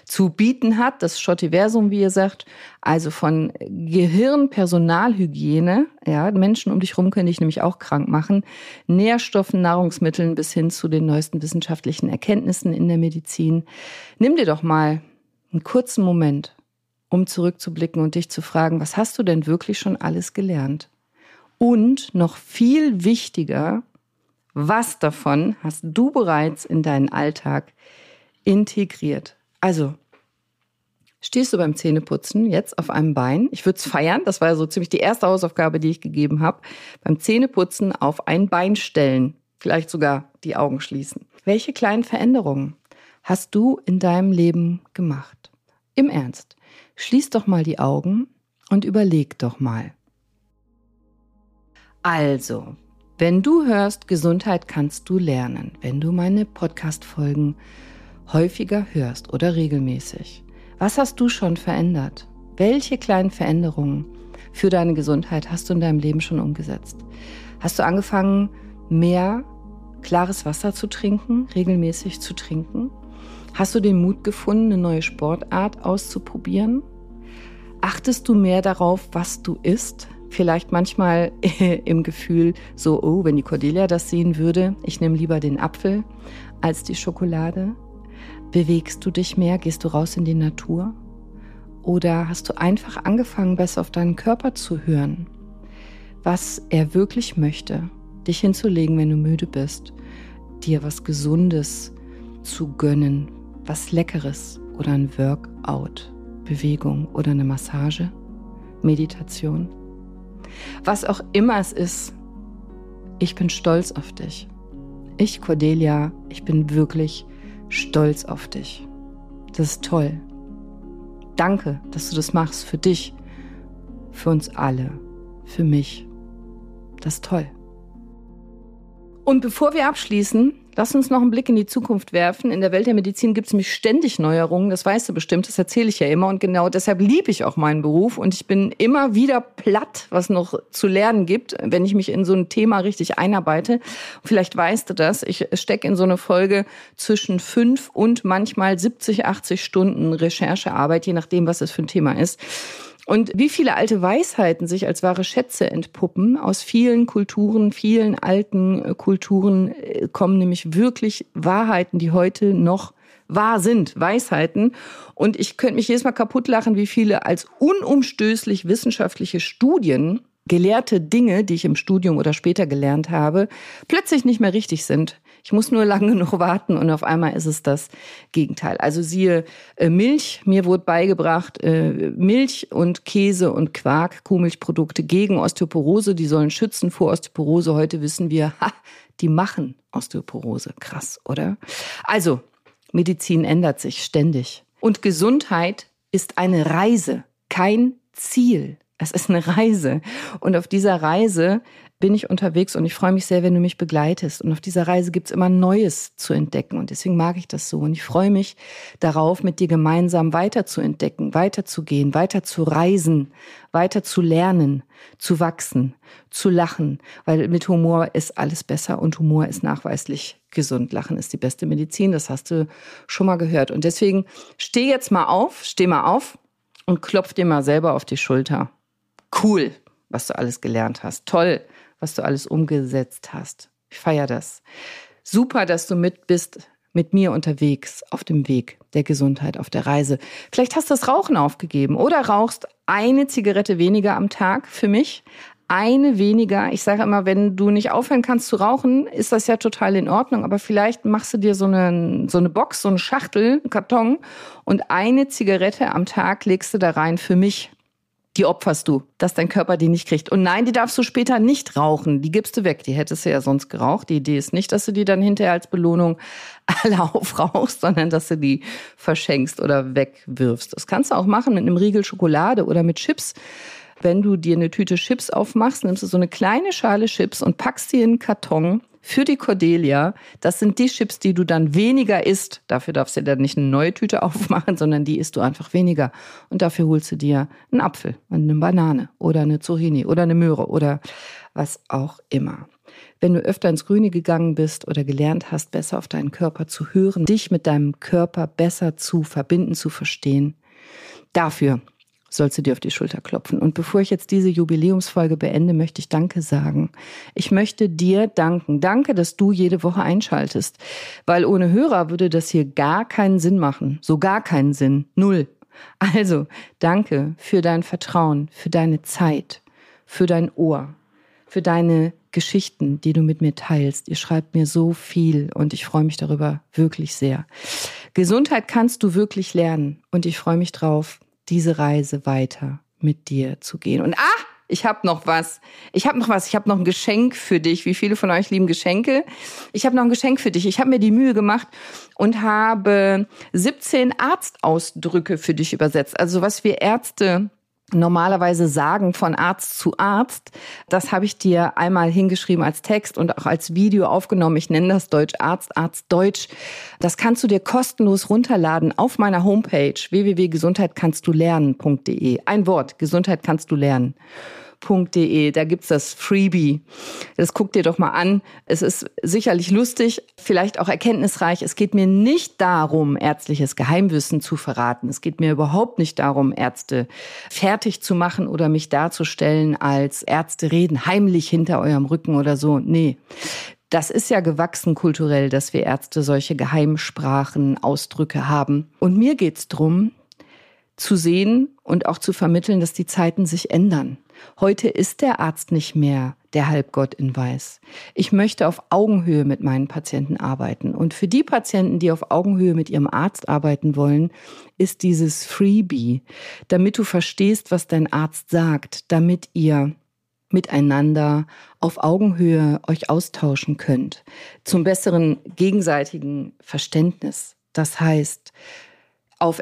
zu bieten hat, das Schottiversum, wie ihr sagt, also von Gehirn, Personalhygiene, ja, Menschen um dich rum können dich nämlich auch krank machen, Nährstoffen, Nahrungsmitteln bis hin zu den neuesten wissenschaftlichen Erkenntnissen in der Medizin. Nimm dir doch mal einen kurzen Moment, um zurückzublicken und dich zu fragen, was hast du denn wirklich schon alles gelernt? Und noch viel wichtiger, was davon hast du bereits in deinen Alltag integriert? Also, stehst du beim Zähneputzen jetzt auf einem Bein? Ich würde es feiern. Das war so ziemlich die erste Hausaufgabe, die ich gegeben habe. Beim Zähneputzen auf ein Bein stellen. Vielleicht sogar die Augen schließen. Welche kleinen Veränderungen hast du in deinem Leben gemacht? Im Ernst. Schließ doch mal die Augen und überleg doch mal. Also, wenn du hörst, Gesundheit kannst du lernen, wenn du meine Podcast-Folgen häufiger hörst oder regelmäßig. Was hast du schon verändert? Welche kleinen Veränderungen für deine Gesundheit hast du in deinem Leben schon umgesetzt? Hast du angefangen, mehr klares Wasser zu trinken, regelmäßig zu trinken? Hast du den Mut gefunden, eine neue Sportart auszuprobieren? Achtest du mehr darauf, was du isst? Vielleicht manchmal im Gefühl so, oh, wenn die Cordelia das sehen würde, ich nehme lieber den Apfel als die Schokolade? Bewegst du dich mehr? Gehst du raus in die Natur? Oder hast du einfach angefangen, besser auf deinen Körper zu hören? Was er wirklich möchte, dich hinzulegen, wenn du müde bist, dir was Gesundes zu gönnen, was Leckeres oder ein Workout, Bewegung oder eine Massage, Meditation? Was auch immer es ist, ich bin stolz auf dich. Ich, Cordelia, ich bin wirklich stolz auf dich. Das ist toll. Danke, dass du das machst für dich, für uns alle, für mich. Das ist toll. Und bevor wir abschließen, Lass uns noch einen Blick in die Zukunft werfen. In der Welt der Medizin gibt es nämlich ständig Neuerungen. Das weißt du bestimmt. Das erzähle ich ja immer. Und genau deshalb liebe ich auch meinen Beruf. Und ich bin immer wieder platt, was noch zu lernen gibt, wenn ich mich in so ein Thema richtig einarbeite. Vielleicht weißt du das. Ich stecke in so eine Folge zwischen fünf und manchmal 70, 80 Stunden Recherchearbeit, je nachdem, was es für ein Thema ist. Und wie viele alte Weisheiten sich als wahre Schätze entpuppen, aus vielen Kulturen, vielen alten äh, Kulturen äh, kommen nämlich wirklich Wahrheiten, die heute noch wahr sind, Weisheiten. Und ich könnte mich jedes Mal kaputt lachen, wie viele als unumstößlich wissenschaftliche Studien gelehrte Dinge, die ich im Studium oder später gelernt habe, plötzlich nicht mehr richtig sind. Ich muss nur lange genug warten und auf einmal ist es das Gegenteil. Also siehe äh, Milch, mir wurde beigebracht, äh, Milch und Käse und Quark, Kuhmilchprodukte gegen Osteoporose, die sollen schützen vor Osteoporose. Heute wissen wir, ha, die machen Osteoporose. Krass, oder? Also, Medizin ändert sich ständig. Und Gesundheit ist eine Reise, kein Ziel. Es ist eine Reise. Und auf dieser Reise bin ich unterwegs und ich freue mich sehr, wenn du mich begleitest. Und auf dieser Reise gibt es immer Neues zu entdecken. Und deswegen mag ich das so. Und ich freue mich darauf, mit dir gemeinsam weiter zu entdecken, weiterzugehen, weiter zu reisen, weiter zu lernen, zu wachsen, zu lachen. Weil mit Humor ist alles besser und Humor ist nachweislich gesund. Lachen ist die beste Medizin. Das hast du schon mal gehört. Und deswegen steh jetzt mal auf, steh mal auf und klopf dir mal selber auf die Schulter cool, was du alles gelernt hast. Toll, was du alles umgesetzt hast. Ich feiere das. Super, dass du mit bist, mit mir unterwegs auf dem Weg der Gesundheit, auf der Reise. Vielleicht hast du das Rauchen aufgegeben oder rauchst eine Zigarette weniger am Tag für mich. Eine weniger. Ich sage immer, wenn du nicht aufhören kannst zu rauchen, ist das ja total in Ordnung. Aber vielleicht machst du dir so eine, so eine Box, so eine Schachtel, einen Karton und eine Zigarette am Tag legst du da rein für mich die opferst du, dass dein Körper die nicht kriegt. Und nein, die darfst du später nicht rauchen. Die gibst du weg. Die hättest du ja sonst geraucht. Die Idee ist nicht, dass du die dann hinterher als Belohnung alle aufrauchst, sondern dass du die verschenkst oder wegwirfst. Das kannst du auch machen mit einem Riegel Schokolade oder mit Chips. Wenn du dir eine Tüte Chips aufmachst, nimmst du so eine kleine Schale Chips und packst sie in einen Karton für die Cordelia. Das sind die Chips, die du dann weniger isst. Dafür darfst du dann nicht eine neue Tüte aufmachen, sondern die isst du einfach weniger. Und dafür holst du dir einen Apfel eine Banane oder eine Zucchini oder eine Möhre oder was auch immer. Wenn du öfter ins Grüne gegangen bist oder gelernt hast, besser auf deinen Körper zu hören, dich mit deinem Körper besser zu verbinden, zu verstehen, dafür sollst du dir auf die Schulter klopfen. Und bevor ich jetzt diese Jubiläumsfolge beende, möchte ich Danke sagen. Ich möchte dir danken. Danke, dass du jede Woche einschaltest. Weil ohne Hörer würde das hier gar keinen Sinn machen. So gar keinen Sinn. Null. Also, danke für dein Vertrauen, für deine Zeit, für dein Ohr, für deine Geschichten, die du mit mir teilst. Ihr schreibt mir so viel und ich freue mich darüber wirklich sehr. Gesundheit kannst du wirklich lernen und ich freue mich drauf, diese Reise weiter mit dir zu gehen. Und ah, ich habe noch was. Ich habe noch was. Ich habe noch ein Geschenk für dich. Wie viele von euch lieben Geschenke? Ich habe noch ein Geschenk für dich. Ich habe mir die Mühe gemacht und habe 17 Arztausdrücke für dich übersetzt. Also was wir Ärzte normalerweise sagen von Arzt zu Arzt. Das habe ich dir einmal hingeschrieben als Text und auch als Video aufgenommen. Ich nenne das Deutsch Arzt, Arzt Deutsch. Das kannst du dir kostenlos runterladen auf meiner Homepage www.gesundheitkannstdulernen.de. Ein Wort, Gesundheit kannst du lernen www.ecom.de. Da gibt's das Freebie. Das guck dir doch mal an. Es ist sicherlich lustig, vielleicht auch erkenntnisreich. Es geht mir nicht darum, ärztliches Geheimwissen zu verraten. Es geht mir überhaupt nicht darum, Ärzte fertig zu machen oder mich darzustellen als Ärzte reden heimlich hinter eurem Rücken oder so. Nee. Das ist ja gewachsen kulturell, dass wir Ärzte solche Geheimsprachen, Ausdrücke haben. Und mir geht's drum, zu sehen und auch zu vermitteln, dass die Zeiten sich ändern. Heute ist der Arzt nicht mehr der Halbgott in Weiß. Ich möchte auf Augenhöhe mit meinen Patienten arbeiten. Und für die Patienten, die auf Augenhöhe mit ihrem Arzt arbeiten wollen, ist dieses Freebie, damit du verstehst, was dein Arzt sagt, damit ihr miteinander auf Augenhöhe euch austauschen könnt, zum besseren gegenseitigen Verständnis. Das heißt, auf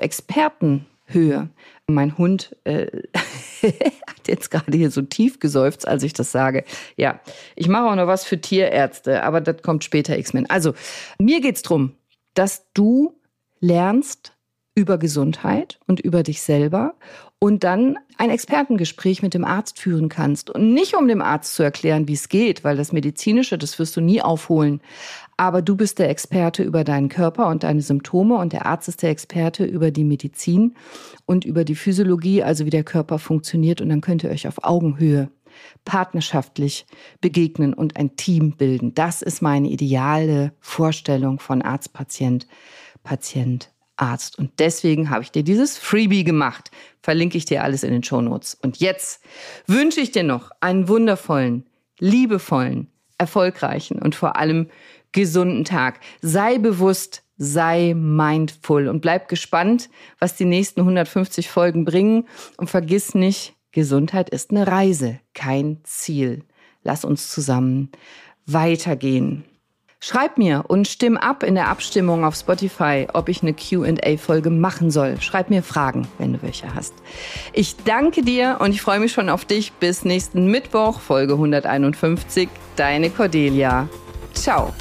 Expertenhöhe. Mein Hund äh, hat jetzt gerade hier so tief geseufzt, als ich das sage. Ja, ich mache auch noch was für Tierärzte, aber das kommt später X-Men. Also, mir geht's drum, dass du lernst, über Gesundheit und über dich selber und dann ein Expertengespräch mit dem Arzt führen kannst. Und nicht um dem Arzt zu erklären, wie es geht, weil das Medizinische, das wirst du nie aufholen. Aber du bist der Experte über deinen Körper und deine Symptome und der Arzt ist der Experte über die Medizin und über die Physiologie, also wie der Körper funktioniert. Und dann könnt ihr euch auf Augenhöhe partnerschaftlich begegnen und ein Team bilden. Das ist meine ideale Vorstellung von Arzt, Patient, Patient, Arzt. Und deswegen habe ich dir dieses Freebie gemacht. Verlinke ich dir alles in den Shownotes. Und jetzt wünsche ich dir noch einen wundervollen, liebevollen, erfolgreichen und vor allem gesunden Tag. Sei bewusst, sei mindful und bleib gespannt, was die nächsten 150 Folgen bringen. Und vergiss nicht, Gesundheit ist eine Reise, kein Ziel. Lass uns zusammen weitergehen. Schreib mir und stimm ab in der Abstimmung auf Spotify, ob ich eine QA-Folge machen soll. Schreib mir Fragen, wenn du welche hast. Ich danke dir und ich freue mich schon auf dich. Bis nächsten Mittwoch, Folge 151. Deine Cordelia. Ciao.